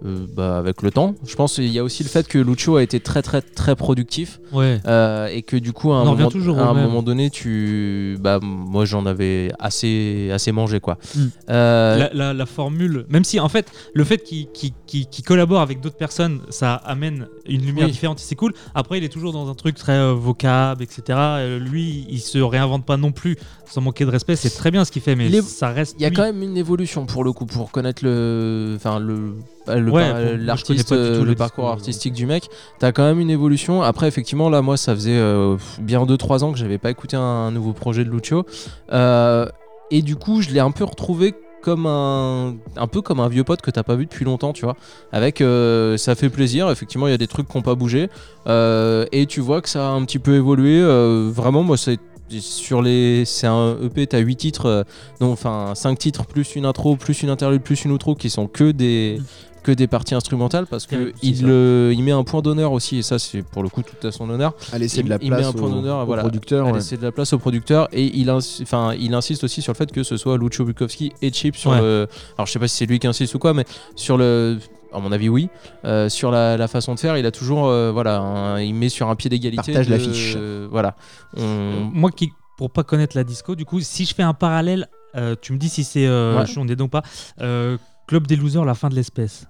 euh, bah, avec le temps. Je pense qu'il y a aussi le fait que Lucio a été très, très, très productif. Ouais. euh, et que du coup, à un, moment, à un donné, tu, bah, moi j'en avais assez, assez mangé quoi. Mm. Euh, la, la- la formule, même si en fait le fait qu'il qu'il- qu'il collabore avec d'autres personnes, ça amène une lumière Oui. différente c'est cool. Après, il est toujours dans un truc très vocable, etc. Lui, il se réinvente pas non plus sans manquer de respect. C'est très bien ce qu'il fait, mais ça reste. Il y a lui. quand même une évolution pour le coup, pour connaître le, enfin le Ouais, je l'artiste, tout le, le parcours discours, artistique du mec. T'as quand même une évolution. Après, effectivement, là, moi, ça faisait euh, bien 2-3 ans que j'avais pas écouté un, nouveau projet de Lucio, Euh, et du coup, je l'ai un peu retrouvé comme un, un peu comme un vieux pote que t'as pas vu depuis longtemps, tu vois. Avec, euh, ça fait plaisir. Effectivement, il y a des trucs qui n'ont pas bougé, Euh, et tu vois que ça a un petit peu évolué. Euh, vraiment, moi, c'est sur les, c'est un EP, t'as 8 titres, euh, non, enfin 5 titres plus une intro, plus une interlude, plus une outro qui sont que des que des parties instrumentales parce que il, euh, il met un point d'honneur aussi et ça c'est pour le coup tout à son honneur À laisser il, de la il met place un point au, d'honneur au voilà, producteur. à ouais. laisser de la place au producteur et il, ins- enfin, il insiste aussi sur le fait que ce soit Lucio Bukowski et Chip sur Ouais. le. Alors je sais pas si c'est lui qui insiste ou quoi, mais sur le. À mon avis, oui. Euh, sur la, la façon de faire, il a toujours, euh, voilà, un- il met sur un pied d'égalité. Partage de- l'affiche. euh, voilà. On- Moi qui, pour pas connaître la disco, du coup, si je fais un parallèle, euh, tu me dis si c'est euh, Ouais. on est donc pas. euh, Club des losers, la fin de l'espèce.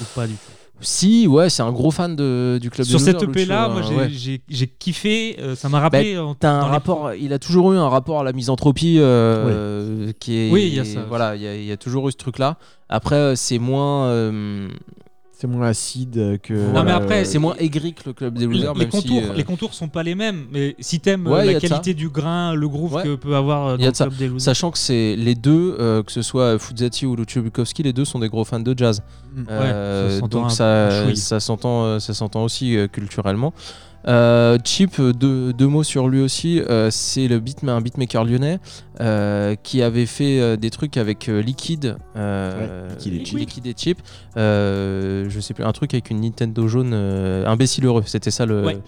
Ou pas du tout. Si, ouais, c'est un gros fan de, du club Sur cette EP là, moi hein, j'ai ouais. kiffé, euh, ça m'a rappelé. T'as un les- rapport, il a toujours eu un rapport à la misanthropie euh, qui est. Oui, il y a ça. Voilà, il y, a- il y a toujours eu ce truc-là. Après, euh, c'est moins. Euh, C'est moins acide que. Non, mais après, c'est moins aigri que le club des losers, les même contours, si. euh, les contours sont pas les mêmes, mais si t'aimes euh, Ouais, la qualité du grain, le groove Ouais. que peut avoir euh, dans le. Club des Losers. Sachant que c'est les deux, euh, que ce soit Fuzzati ou Lucio Bukowski, les deux sont des gros fans de jazz. Mm. Euh, ça donc ça, s'entend, euh, ça s'entend aussi euh, culturellement. Euh, Chip, deux, deux mots sur lui aussi. euh, c'est le beat, un beatmaker lyonnais euh, qui avait fait euh, des trucs avec euh, Liquid, euh, Ouais, Liquid et Chip. Liquid et Chip. Euh, je sais plus, un truc avec une Nintendo jaune, euh, imbécile heureux. C'était ça le, Ouais.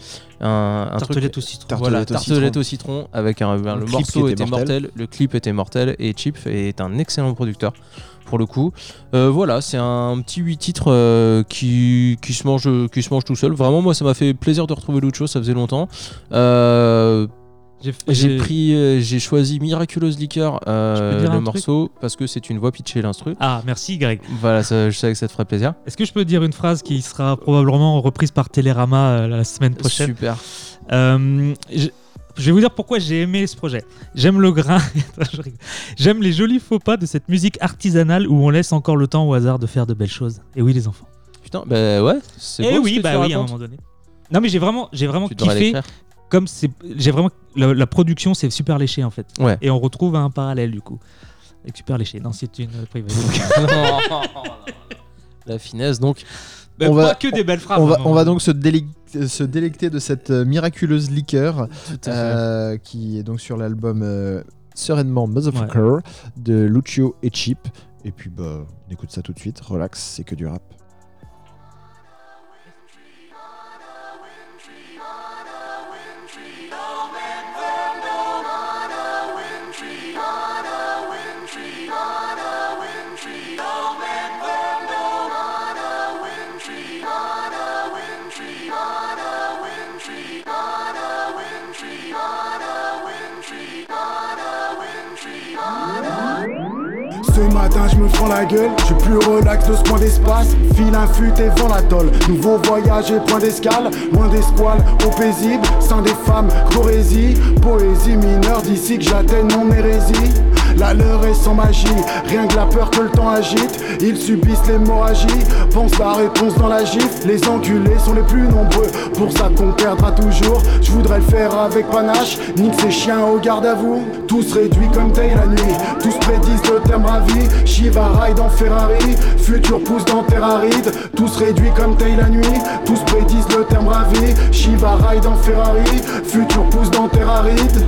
un, un truc. Tartelette au citron. Voilà, Tartelette au tartelette citron. au citron avec un, ben, Le morceau était était mortel. mortel. le clip était mortel et Chip est un excellent producteur pour le coup. Euh, voilà, c'est un petit 8 titres euh, qui, qui, se mange, qui se mange tout seul. Vraiment, moi, ça m'a fait plaisir de retrouver Lucho, ça faisait longtemps. Euh, J'ai pris, euh, j'ai choisi Miraculous Liquor, euh, le morceau, parce que c'est une voix pitchée l'instru. Ah, merci Greg. Voilà, ça, je savais que ça te ferait plaisir. Est-ce que je peux dire une phrase qui sera probablement reprise par Télérama euh, la semaine prochaine? Super. Euh, je, je vais vous dire pourquoi j'ai aimé ce projet. J'aime le grain, j'aime les jolis faux pas de cette musique artisanale où on laisse encore le temps au hasard de faire de belles choses. Et oui, les enfants. Putain, bah ouais, c'est Et beau ce oui, que bah tu oui, à un moment donné. Non, mais j'ai vraiment, j'ai vraiment Tu devrais kiffé. Comme c'est, j'ai vraiment la, la production, c'est super léché en fait. Ouais. Et on retrouve un parallèle du coup avec super léché. Non, c'est une private. La finesse, donc. On pas va- que des belles phrases. On va, hein, on va donc se, délec- se délecter de cette euh, miraculeuse liqueur euh, qui est donc sur l'album euh, Sereinement Motherfucker de Lucio et Chip. Et puis bah, on écoute ça tout de suite. Relax, c'est que du rap. Je me prends la gueule, je suis plus relax de ce coin d'espace. File un fut et vent l'atoll Nouveau voyage et point d'escale. Loin des squales, au paisible. Sein des femmes, corésie Poésie mineure d'ici que j'atteigne mon hérésie. La leur est sans magie. Rien que la peur que le temps agite. Ils subissent l'hémorragie. Pense la réponse dans la gifle. Les enculés sont les plus nombreux. Pour ça qu'on perdra toujours. Je voudrais le faire avec panache. Nique ces chiens au garde à vous Tous réduits comme taille la nuit Tous prédisent le terme ravi Shiva ride en Ferrari Futur pousse dans terre aride Tous réduits comme taille la nuit Tous prédisent le terme ravi. Shiva ride en Ferrari Futur pousse dans terre aride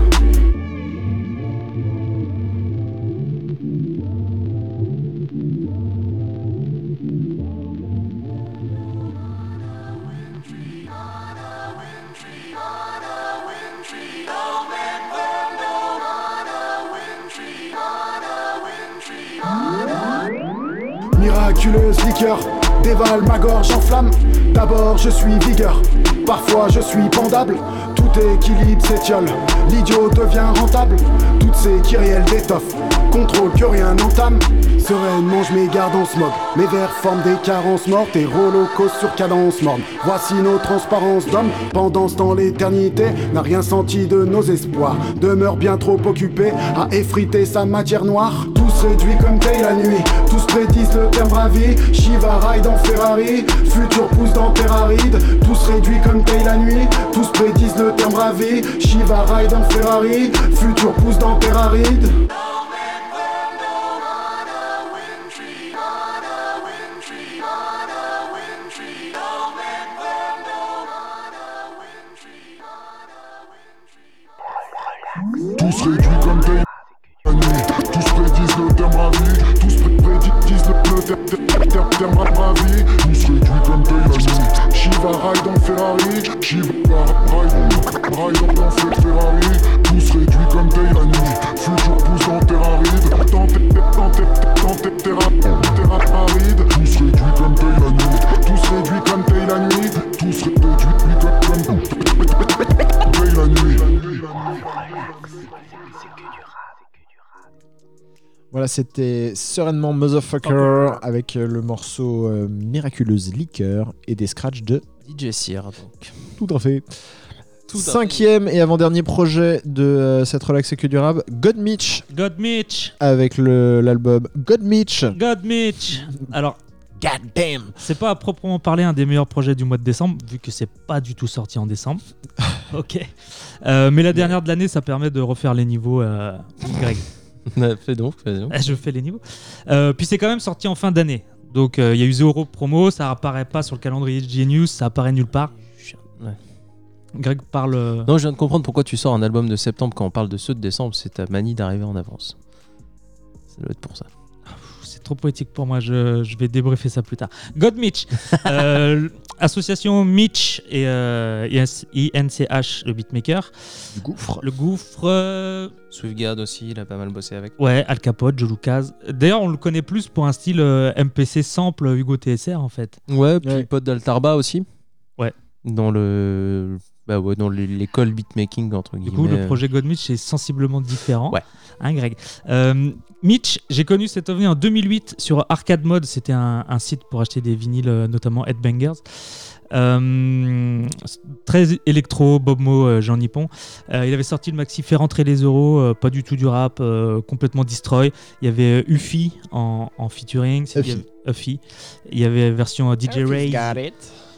Dévale ma gorge en flamme. D'abord je suis vigueur, parfois je suis pendable. Tout équilibre s'étiole, l'idiot devient rentable. Toutes ces kyrielles d'étoffe, contrôle que rien n'entame. Sereinement je m'égare en smog, mes vers forment des carences mortes et holocaustes sur cadence morne. Voici nos transparences d'hommes, pendant ce temps l'éternité n'a rien senti de nos espoirs. Demeure bien trop occupé à effriter sa matière noire. Tous réduits comme taille la nuit, tous prédisent le terme ravi. Shiva ride en Ferrari, futur pousse dans terre aride. Tous réduits comme taille la nuit, tous prédisent le terme ravi. Shiva ride en Ferrari, futur pousse dans terre faire ma bravi Nous se réduit comme Toyota Shiva ride en Ferrari. Ride Ride Ferrari. Réduit comme Toyota Futur pousse en ride réduit comme Toyota Tout se réduit comme Voilà, c'était sereinement Motherfucker avec euh, le morceau euh, Miraculeuse Liqueur et des scratchs de DJ Sear, donc. Tout à fait. Tout. Cinquième et avant-dernier projet de euh, cette relax et que durable, God Mitch God Mitch avec l'album God Mitch. God Mitch Alors, God damn. c'est pas à proprement parler un des meilleurs projets du mois de décembre, vu que c'est pas du tout sorti en décembre. ok. Euh, mais la dernière de l'année, ça permet de refaire les niveaux. euh, Greg. Fais donc, fais donc. Je fais les niveaux. Euh, puis c'est quand même sorti en fin d'année. Donc euh, il y a eu zéro promo, ça apparaît pas sur le calendrier de Genius, ça apparaît nulle part. Ouais. Greg parle. euh, Non, je viens de comprendre pourquoi tu sors un album de septembre quand on parle de ceux de décembre. C'est ta manie d'arriver en avance. Ça doit être pour ça. C'est trop poétique pour moi, je, je vais débriefer ça plus tard. God Mitch, euh, association Mitch et euh, INCH, le beatmaker. Du gouffre. Le gouffre, euh, Swiftgad aussi, il a pas mal bossé avec. ouais, Al Capote, Joe Lucas. D'ailleurs, on le connaît plus pour un style euh, MPC sample Hugo TSR en fait. Ouais, puis Ouais. pote d'Altarba aussi. Ouais. Dans le. Bah ouais, dans l'é- l'école beatmaking, entre Du guillemets. coup, le projet God Mitch est sensiblement différent. Ouais. Hein, Greg? Euh, Mitch, j'ai connu cet ovni en 2008 sur Arcade Mode. C'était un, un site pour acheter des vinyles, euh, notamment Headbangers. Euh, très électro, Bob Mo, euh, Jean Nippon. Euh, il avait sorti le maxi Fait rentrer les euros, euh, pas du tout du rap, euh, complètement destroy. Il y avait euh, Uffy en, en featuring. Il y Uffy. avait- Uffy. Il y avait version euh, DJ Ray.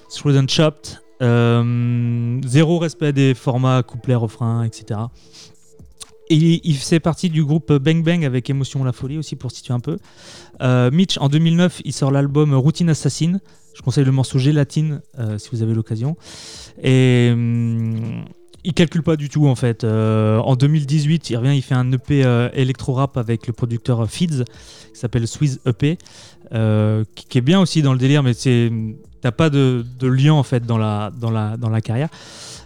Screwed and Chopped. Euh, zéro respect des formats couplet, refrain, etc. Et il, faisait partie du groupe Bang Bang avec Émotion la Folie aussi pour situer un peu. Euh, Mitch, en 2009, il sort l'album Routine Assassine. Je conseille le morceau Gélatine euh, si vous avez l'occasion. Et hum, il calcule pas du tout en fait. En 2018, il revient, il fait un EP électro-rap avec le producteur Feeds qui s'appelle Swiss EP, qui, qui est bien aussi dans le délire, mais c'est t'as pas de, de lien en fait dans la, dans la, dans la carrière.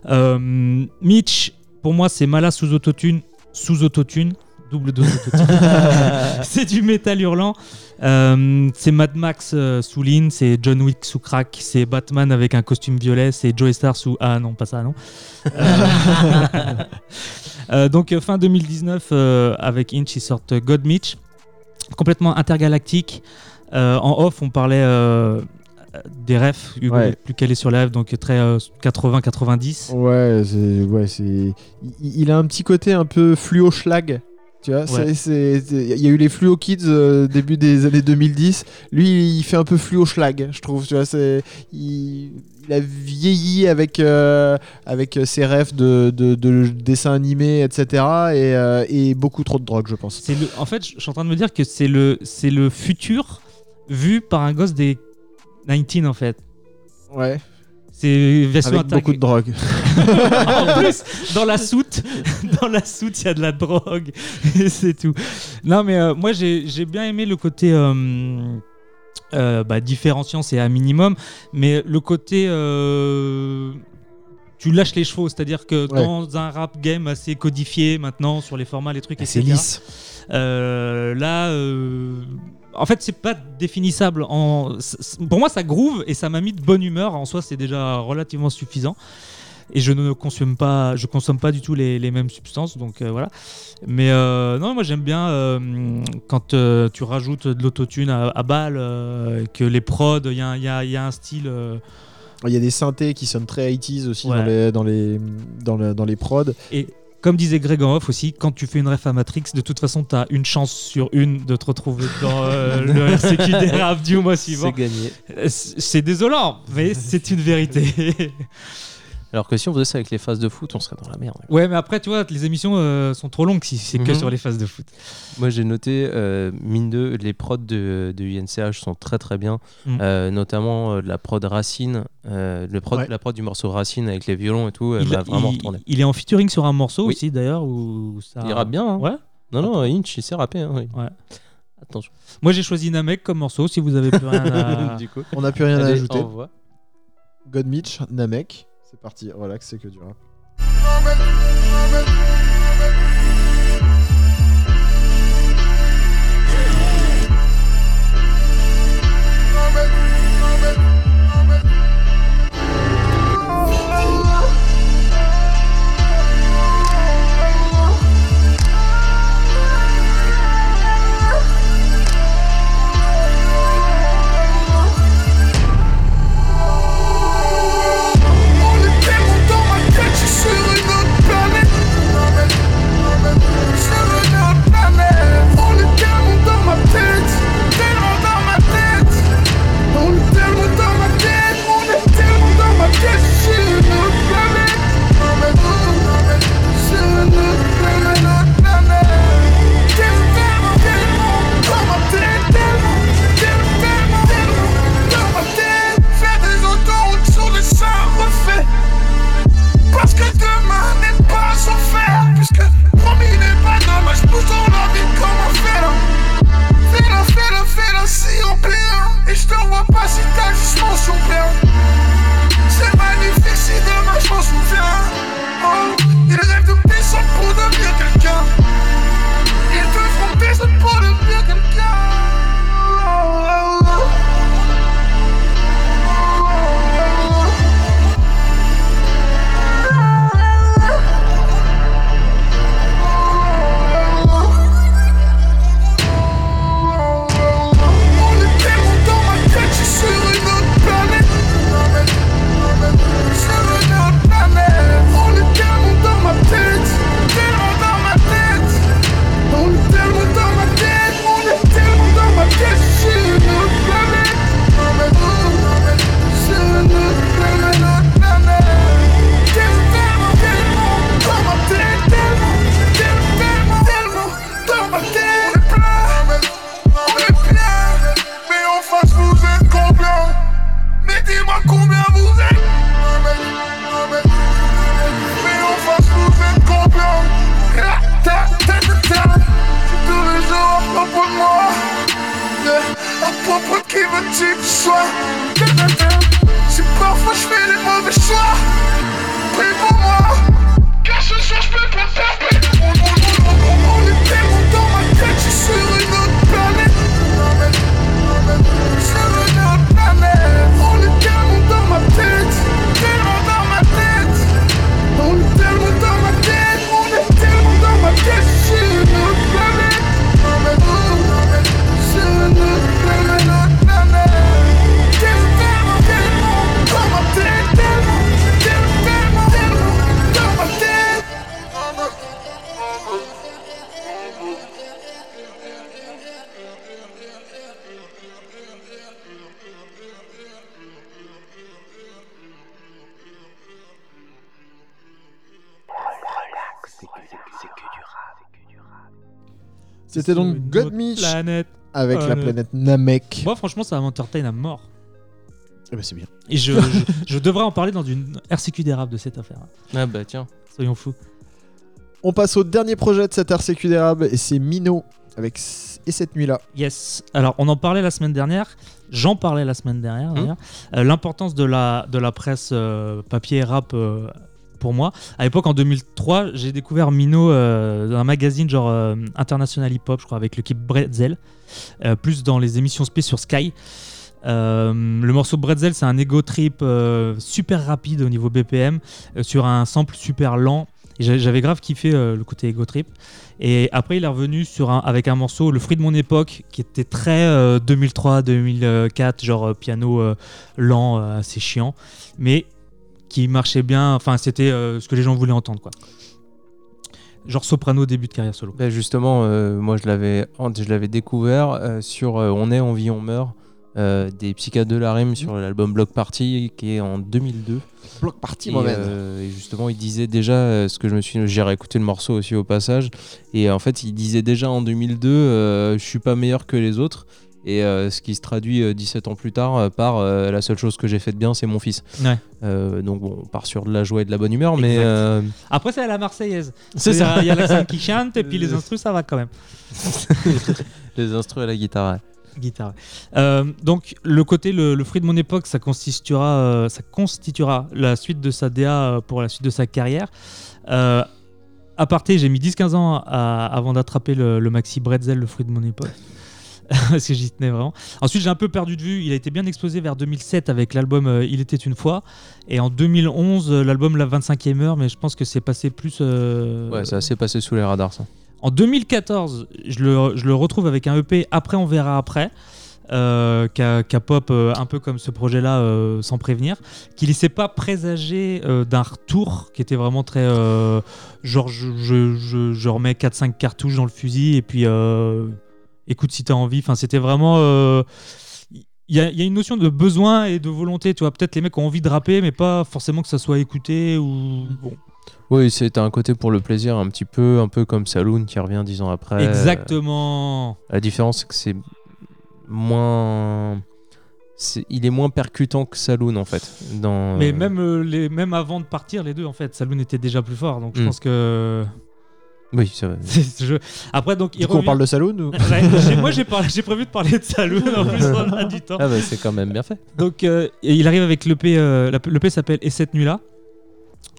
Euh, Mitch, pour moi, c'est Mala sous autotune, sous autotune, double dose d'autotune. c'est du métal hurlant. Euh, c'est Mad Max euh, sous Lean, c'est John Wick sous crack, c'est Batman avec un costume violet, c'est Joey Star sous ah non pas ça non. Euh, donc fin 2019 euh, avec Inch ils sortent God Mitch, complètement intergalactique. Euh, en off on parlait euh, des refs, Hugo Ouais. est plus calé sur les refs donc très euh, 80-90. Ouais, c'est, ouais, c'est. Il, a un petit côté un peu fluo schlag. Tu vois, Ouais. c'est, il y a eu les fluo kids euh, début des années 2010. Lui, il fait un peu fluo schlag, je trouve. Tu vois, c'est, il, il a vieilli avec euh, avec ses rêves de, de, de dessins animés, etc. Et, euh, et beaucoup trop de drogue, je pense. C'est le, en fait, je suis en train de me dire que c'est le, c'est le futur vu par un gosse des 19 en fait. Ouais. C'est version Avec beaucoup de drogue. en plus, dans la soute, dans la soute, il y a de la drogue. C'est tout. Non, mais euh, moi, j'ai bien aimé le côté euh, euh, bah, différenciant, c'est un minimum. Mais le côté. tu lâches les chevaux, c'est-à-dire que Ouais. dans un rap game assez codifié maintenant sur les formats, les trucs, C'est etc. lisse. Euh, là, euh, en fait, c'est pas définissable. En... Pour moi, ça groove et ça m'a mis de bonne humeur. En soi, c'est déjà relativement suffisant. Et je ne consomme pas, je consomme pas du tout les, les mêmes substances, donc euh, voilà. Mais euh, non, moi j'aime bien euh, quand tu rajoutes de l'autotune à, à balle, que les prods, il y, a un- il y a- il y a un style. Il y a des synthés qui sonnent très 80s aussi Ouais. dans, les, dans, les, dans, le- dans les prods. Et comme disait Greg en off aussi, quand tu fais une ref à Matrix, de toute façon, tu as une chance sur une de te retrouver dans euh, le RCQ des rap du mois suivant. C'est gagné. Euh, C'est désolant, mais c'est une vérité. Alors que si on faisait ça avec les phases de foot, on serait dans la merde. ouais, mais après, tu vois, les émissions euh, sont trop longues si c'est que Mhm. sur les phases de foot. Moi j'ai noté, euh, mine de, les prods de, de UNCH sont très très bien, Mm. Euh, notamment euh, la prod Racine, euh, le prod, Ouais. la prod du morceau Racine avec les violons et tout, elle il, m'a vraiment il- retourné. il est en featuring sur un morceau Oui. aussi, d'ailleurs, où ça. Il rappe bien, hein. Ouais. Non, non, Inch, il sait rapper. hein, oui. Ouais. Attention. Moi, j'ai choisi Namek comme morceau, si vous avez plus rien à. du coup, On n'a plus rien à ajouter. envoie. God Mitch, Namek. C'est parti, relax, c'est que du rap. Qui veut-tu que Si parfois je fais les mauvais choix Prie pour moi Car ce soir je pas C'était donc God Mish planète. avec la Planète. planète Namek. Moi, franchement, ça m'entertain à mort. Eh ben, c'est bien. Et je, je, je devrais en parler dans une RCQ d'érable de cette affaire. Ah bah tiens. Soyons fous. On passe au dernier projet de cette RCQ d'érable et c'est Mino avec et cette nuit-là. Yes. Alors, on en parlait la semaine dernière. J'en parlais la semaine dernière. d'ailleurs. Euh, L'importance de la, de la presse euh, papier et rap euh, pour moi. À l'époque, en 2003, j'ai découvert Mino euh, dans un magazine genre euh, International Hip Hop, je crois, avec l'équipe Bretzel. euh, plus dans les émissions spé sur Sky. Euh, le morceau Bretzel, c'est un ego trip super rapide au niveau BPM, sur un sample super lent. J'avais grave kiffé le côté ego trip. Et après, il est revenu avec un morceau, Le fruit de mon époque, qui était très euh, 2003-2004, genre piano lent, assez chiant, mais qui marchait bien. Enfin, c'était euh, ce que les gens voulaient entendre, quoi. Genre soprano début de carrière solo. Bah, justement, euh, moi je l'avais, je l'avais découvert euh, sur euh, On est, on vit, on meurt euh, des Psychiatres de la Rime sur l'album Block Party qui est en 2002. Block Party, euh, et justement, il disait déjà euh, ce que je me suis, j'ai réécouté le morceau aussi au passage, et en fait, il disait déjà en 2002, euh, je suis pas meilleur que les autres. Et euh, ce qui se traduit euh, 17 ans plus tard euh, par euh, la seule chose que j'ai fait de bien, c'est mon fils. Ouais. Euh, donc bon, on part sur de la joie et de la bonne humeur, mais euh, Après, c'est à la Marseillaise. C'est Il y a- ça. Il y a l'accent qui chante et puis les instrus, ça va quand même. les instruments et la guitare. ouais. Guitare. Euh, donc le côté le, le fruit de mon époque, ça constituera, euh, ça constituera la suite de sa DA euh, pour la suite de sa carrière. Euh, à parté, j'ai mis 10-15 ans à- avant d'attraper le, le maxi Bretzel, le fruit de mon époque. Parce que j'y tenais vraiment. Ensuite, j'ai un peu perdu de vue. Il a été bien explosé vers 2007 avec l'album euh, Il était une fois. Et en 2011, euh, l'album La 25e heure. Mais je pense que c'est passé plus. euh, Ouais, ça s'est passé sous les radars, ça. en 2014, je le, je le retrouve avec un EP Après on verra après, euh, qu'a qu'a pop euh, un peu comme ce projet-là euh, sans prévenir, qui laissait pas présager euh, d'un retour qui était vraiment très genre je, je- je- je remets 4-5 cartouches dans le fusil et puis euh, écoute si t'as envie. Enfin c'était vraiment euh, il y, a, il y a une notion de besoin et de volonté. Tu vois, peut-être les mecs ont envie de rapper, mais pas forcément que ça soit écouté ou bon. Oui, c'est un côté pour le plaisir, un petit peu, un peu comme Saloon qui revient dix ans après. Exactement. La différence, c'est que c'est moins. c'est- Il est moins percutant que Saloon en fait. Dans... Mais même, euh, les, même avant de partir, les deux, en fait, Saloon était déjà plus fort. Donc je Mm. pense que. Oui, c'est vrai. c'est ce jeu. Après, donc. il Du coup, on revient- parle de Saloon ou Ouais, Moi, j'ai prévu de parler de Saloon. En plus, on a du temps. Ah bah c'est quand même bien fait. Donc, euh, il arrive avec l'EP. Euh, L'EP s'appelle Et cette nuit-là.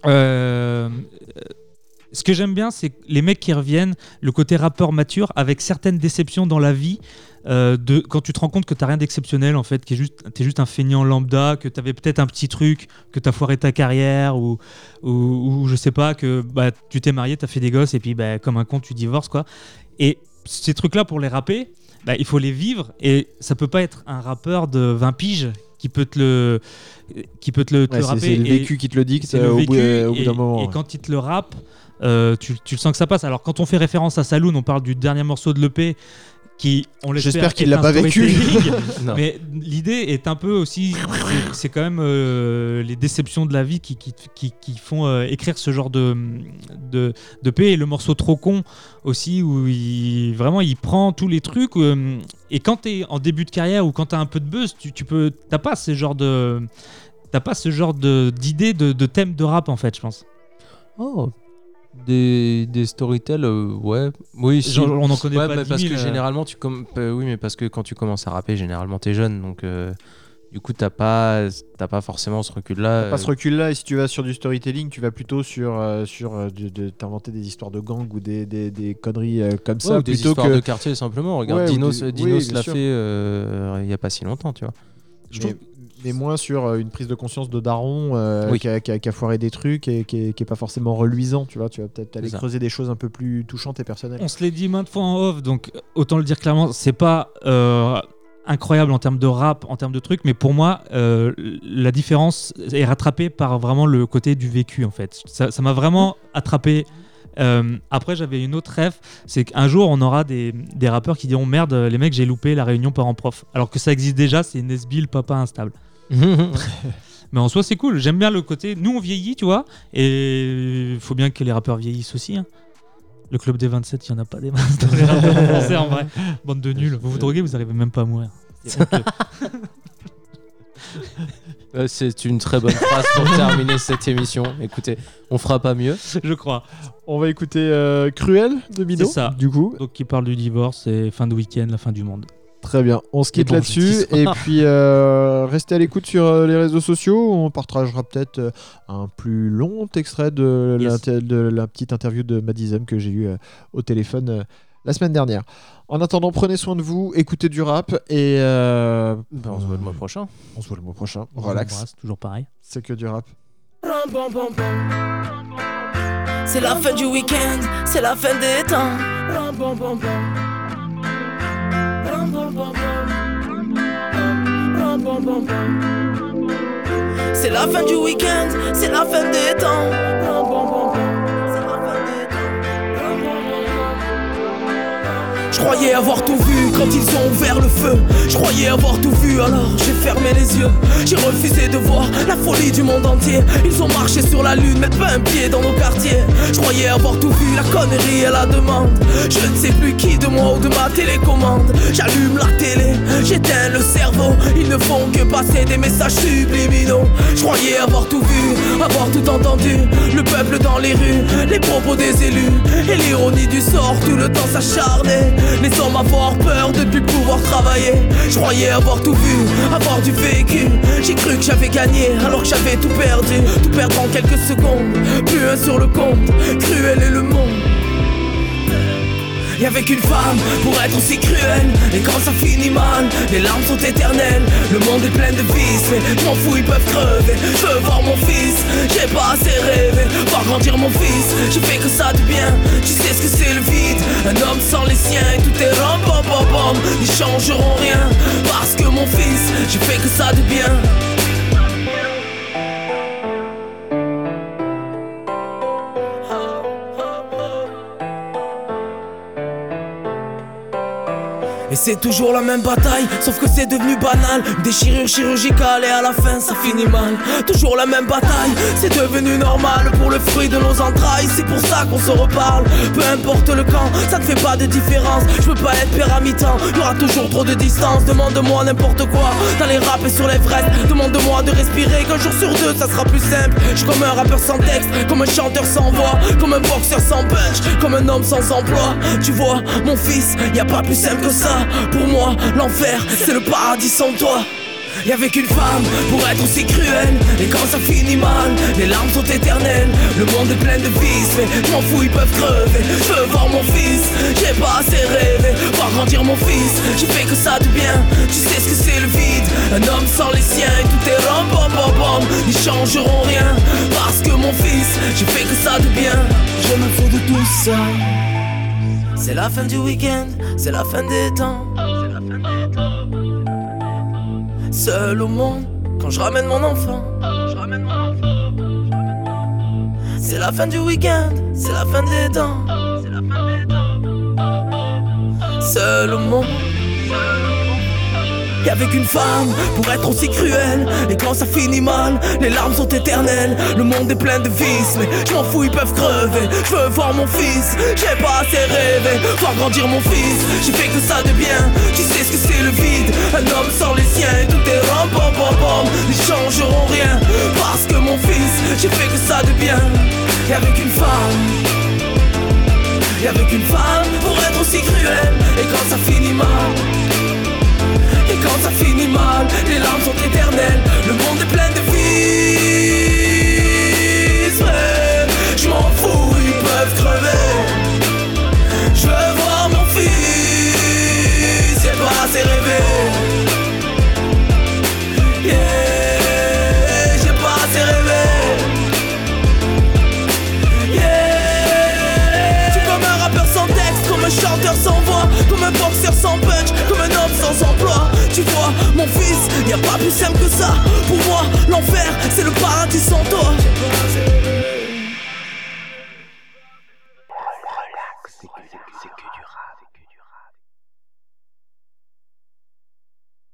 Euh, ce que j'aime bien, c'est les mecs qui reviennent, le côté rappeur mature, avec certaines déceptions dans la vie. Euh, de, quand tu te rends compte que t'as rien d'exceptionnel en fait, que juste, t'es juste un feignant lambda, que t'avais peut-être un petit truc, que t'as foiré ta carrière ou, ou, ou je sais pas, que bah, tu t'es marié, t'as fait des gosses et puis bah, comme un con tu divorces quoi. Et ces trucs-là pour les rapper, bah, il faut les vivre et ça peut pas être un rappeur de 20 piges qui peut te le qui peut te le, te Ouais, le c'est- rapper c'est le et- vécu qui te le dicte, c'est euh, le au bout- vécu, euh, au bout d'un moment, et ouais. quand il te le rappe euh, tu, tu le sens que ça passe alors quand on fait référence à Saloon on parle du dernier morceau de l'EP qui on l'espère J'espère qu'il l'a pas vécu. mais l'idée est un peu aussi c'est- quand même euh, les déceptions de la vie qui, qui, qui, qui font euh, écrire ce genre de, de, de paix et le morceau trop con aussi où il vraiment il prend tous les trucs euh, et quand tu es en début de carrière ou quand tu as un peu de buzz tu, tu peux t'as pas ce genre de t'as pas ce genre de d'idée de, de thème de rap en fait je pense. Oh, Des, des storytell, euh, ouais. Oui, si. Genre, on en connaît Ouais, pas mais 10 parce 000, que euh. généralement, tu com- euh, oui, mais parce que quand tu commences à rapper, généralement, t'es jeune, donc euh, du coup, t'as pas, t'as pas forcément ce recul-là. T'as pas ce recul-là, et si tu vas sur du storytelling, tu vas plutôt sur, euh, sur de, de- t'inventer des histoires de gang ou des, des, des conneries euh, comme ouais, ça, ou des histoires que. de quartier simplement. Regarde, Ouais, ou Dinos, des- oui, Dinos bien l'a fait euh, il y a pas si longtemps, tu vois. Je mais, mais moins sur euh, une prise de conscience de daron euh, Oui. qui, a, qui a- qui a foiré des trucs et qui est, qui est pas forcément reluisant, tu vois. Tu vas peut-être aller creuser des choses un peu plus touchantes et personnelles. On se l'est dit maintes fois en off, donc autant le dire clairement, c'est pas euh, incroyable en termes de rap, en termes de trucs, mais pour moi, euh, la différence est rattrapée par vraiment le côté du vécu en fait. Ça ça m'a vraiment attrapé. Euh, après, j'avais une autre rêve, c'est qu'un jour on aura des, des rappeurs qui diront merde, les mecs, j'ai loupé la réunion parents-prof. Alors que ça existe déjà, c'est Nesbill, papa instable. Mais en soi, c'est cool. J'aime bien le côté. Nous, on vieillit, tu vois. Et il faut bien que les rappeurs vieillissent aussi. hein. Le club des 27, il n'y en a pas des masses dans les rappeurs français en vrai. Bande de nuls. Vous vous droguez, vous n'arrivez même pas à mourir. C'est. Euh, C'est une très bonne phrase pour terminer cette émission. Écoutez, on fera pas mieux. Je crois. On va écouter euh, Cruel de Mino. C'est ça. Du coup, Donc, qui parle du divorce et fin de week-end, la fin du monde. Très bien. On se quitte là-dessus. Et puis, euh, restez à l'écoute sur euh, les réseaux sociaux. On partagera peut-être euh, un plus long extrait de, Yes. l'inter- de la petite interview de Madizem que j'ai eu euh, au téléphone la semaine dernière. En attendant, prenez soin de vous, écoutez du rap et euh, Ben, on se voit le mois prochain. on se voit le mois prochain. On Relax, toujours pareil. c'est que du rap. C'est la fin du week-end, c'est la fin des temps. C'est la fin du week-end, c'est la fin des temps. Je croyais avoir tout vu quand ils ont ouvert le feu. Je croyais avoir tout vu alors j'ai fermé les yeux. J'ai refusé de voir la folie du monde entier. Ils ont marché sur la lune, mais pas un pied dans nos quartiers. Je croyais avoir tout vu, la connerie et la demande. Je ne sais ma télécommande. J'allume la télé, j'éteins le cerveau. Ils ne font que passer des messages subliminaux. Je croyais avoir tout vu, avoir tout entendu. Le peuple dans les rues, les propos des élus. Et l'ironie du sort, tout le temps s'acharner. Les hommes avoir peur de plus pouvoir travailler. Je croyais avoir tout vu, avoir du vécu. J'ai cru que j'avais gagné alors que j'avais tout perdu. Tout perdre en quelques secondes, plus un sur le compte. Cruel est le monde. Y'avait qu'une femme pour être aussi cruelle. Et quand ça finit mal, les larmes sont éternelles. Le monde est plein de vices, mais m'en fous, ils peuvent crever. Je veux voir mon fils, j'ai pas assez rêvé. Voir grandir mon fils, j'ai fait que ça de bien. Tu sais ce que c'est le vide, un homme sans les siens. Et tout est ram pam pam pam, ils changeront rien Parce que mon fils, j'ai fait que ça de bien Et c'est toujours la même bataille, sauf que c'est devenu banal. Déchirure chirurgicale et à la fin ça finit mal. Toujours la même bataille, c'est devenu normal pour le fruit de nos entrailles. C'est pour ça qu'on se reparle. Peu importe le camp, ça ne fait pas de différence. Je peux pas être père à mi-temps, toujours trop de distance. Demande-moi n'importe quoi, dans les raps et sur les vrais. Demande-moi de respirer qu'un jour sur deux ça sera plus simple. Je comme un rappeur sans texte, comme un chanteur sans voix, comme un boxeur sans punch, comme un homme sans emploi. Tu vois, mon fils, y a pas plus simple que ça. Pour moi, l'enfer, c'est le paradis sans toi. Y'avait qu'une femme pour être aussi cruelle. Et quand ça finit mal, les larmes sont éternelles. Le monde est plein de vices, mais je m'en fous, ils peuvent crever. Je veux voir mon fils, j'ai pas assez rêvé. Voir grandir mon fils, j'ai fait que ça de bien. Tu sais ce que c'est le vide, un homme sans les siens. Et tout est ram pam pam pam, ils changeront rien Parce que mon fils, j'ai fait que ça de bien. Je me fous de tout ça C'est la fin du week-end, c'est la fin des temps Seul au monde, quand je ramène mon enfant. C'est la fin du week-end, c'est la fin des temps. Seul au monde. Y'avait qu'une femme pour être aussi cruelle. Et quand ça finit mal, les larmes sont éternelles. Le monde est plein de vices, mais je m'en fous, ils peuvent crever. Je veux voir mon fils, j'ai pas assez rêvé. Voir grandir mon fils, j'ai fait que ça de bien. Tu sais ce que c'est le vide, un homme sans les siens. Et tout est ram pam pam pam, ils changeront rien Parce que mon fils, j'ai fait que ça de bien. Y'avait qu'une femme. Avait qu'une femme pour être aussi cruelle. Et quand ça finit mal, et quand ça finit mal, les larmes sont éternelles. Le monde est plein de vices. Ouais, Je m'en fous, ils peuvent crever. Je veux voir mon fils, j'ai pas assez rêvé. Yeah, j'ai pas assez rêvé. Yeah, je suis comme un rappeur sans texte, comme un chanteur sans voix, comme un boxeur sans punch, comme un homme sans emploi. Mon fils, y a pas plus simple que ça. Pour moi, l'enfer, c'est le paradis sans toi.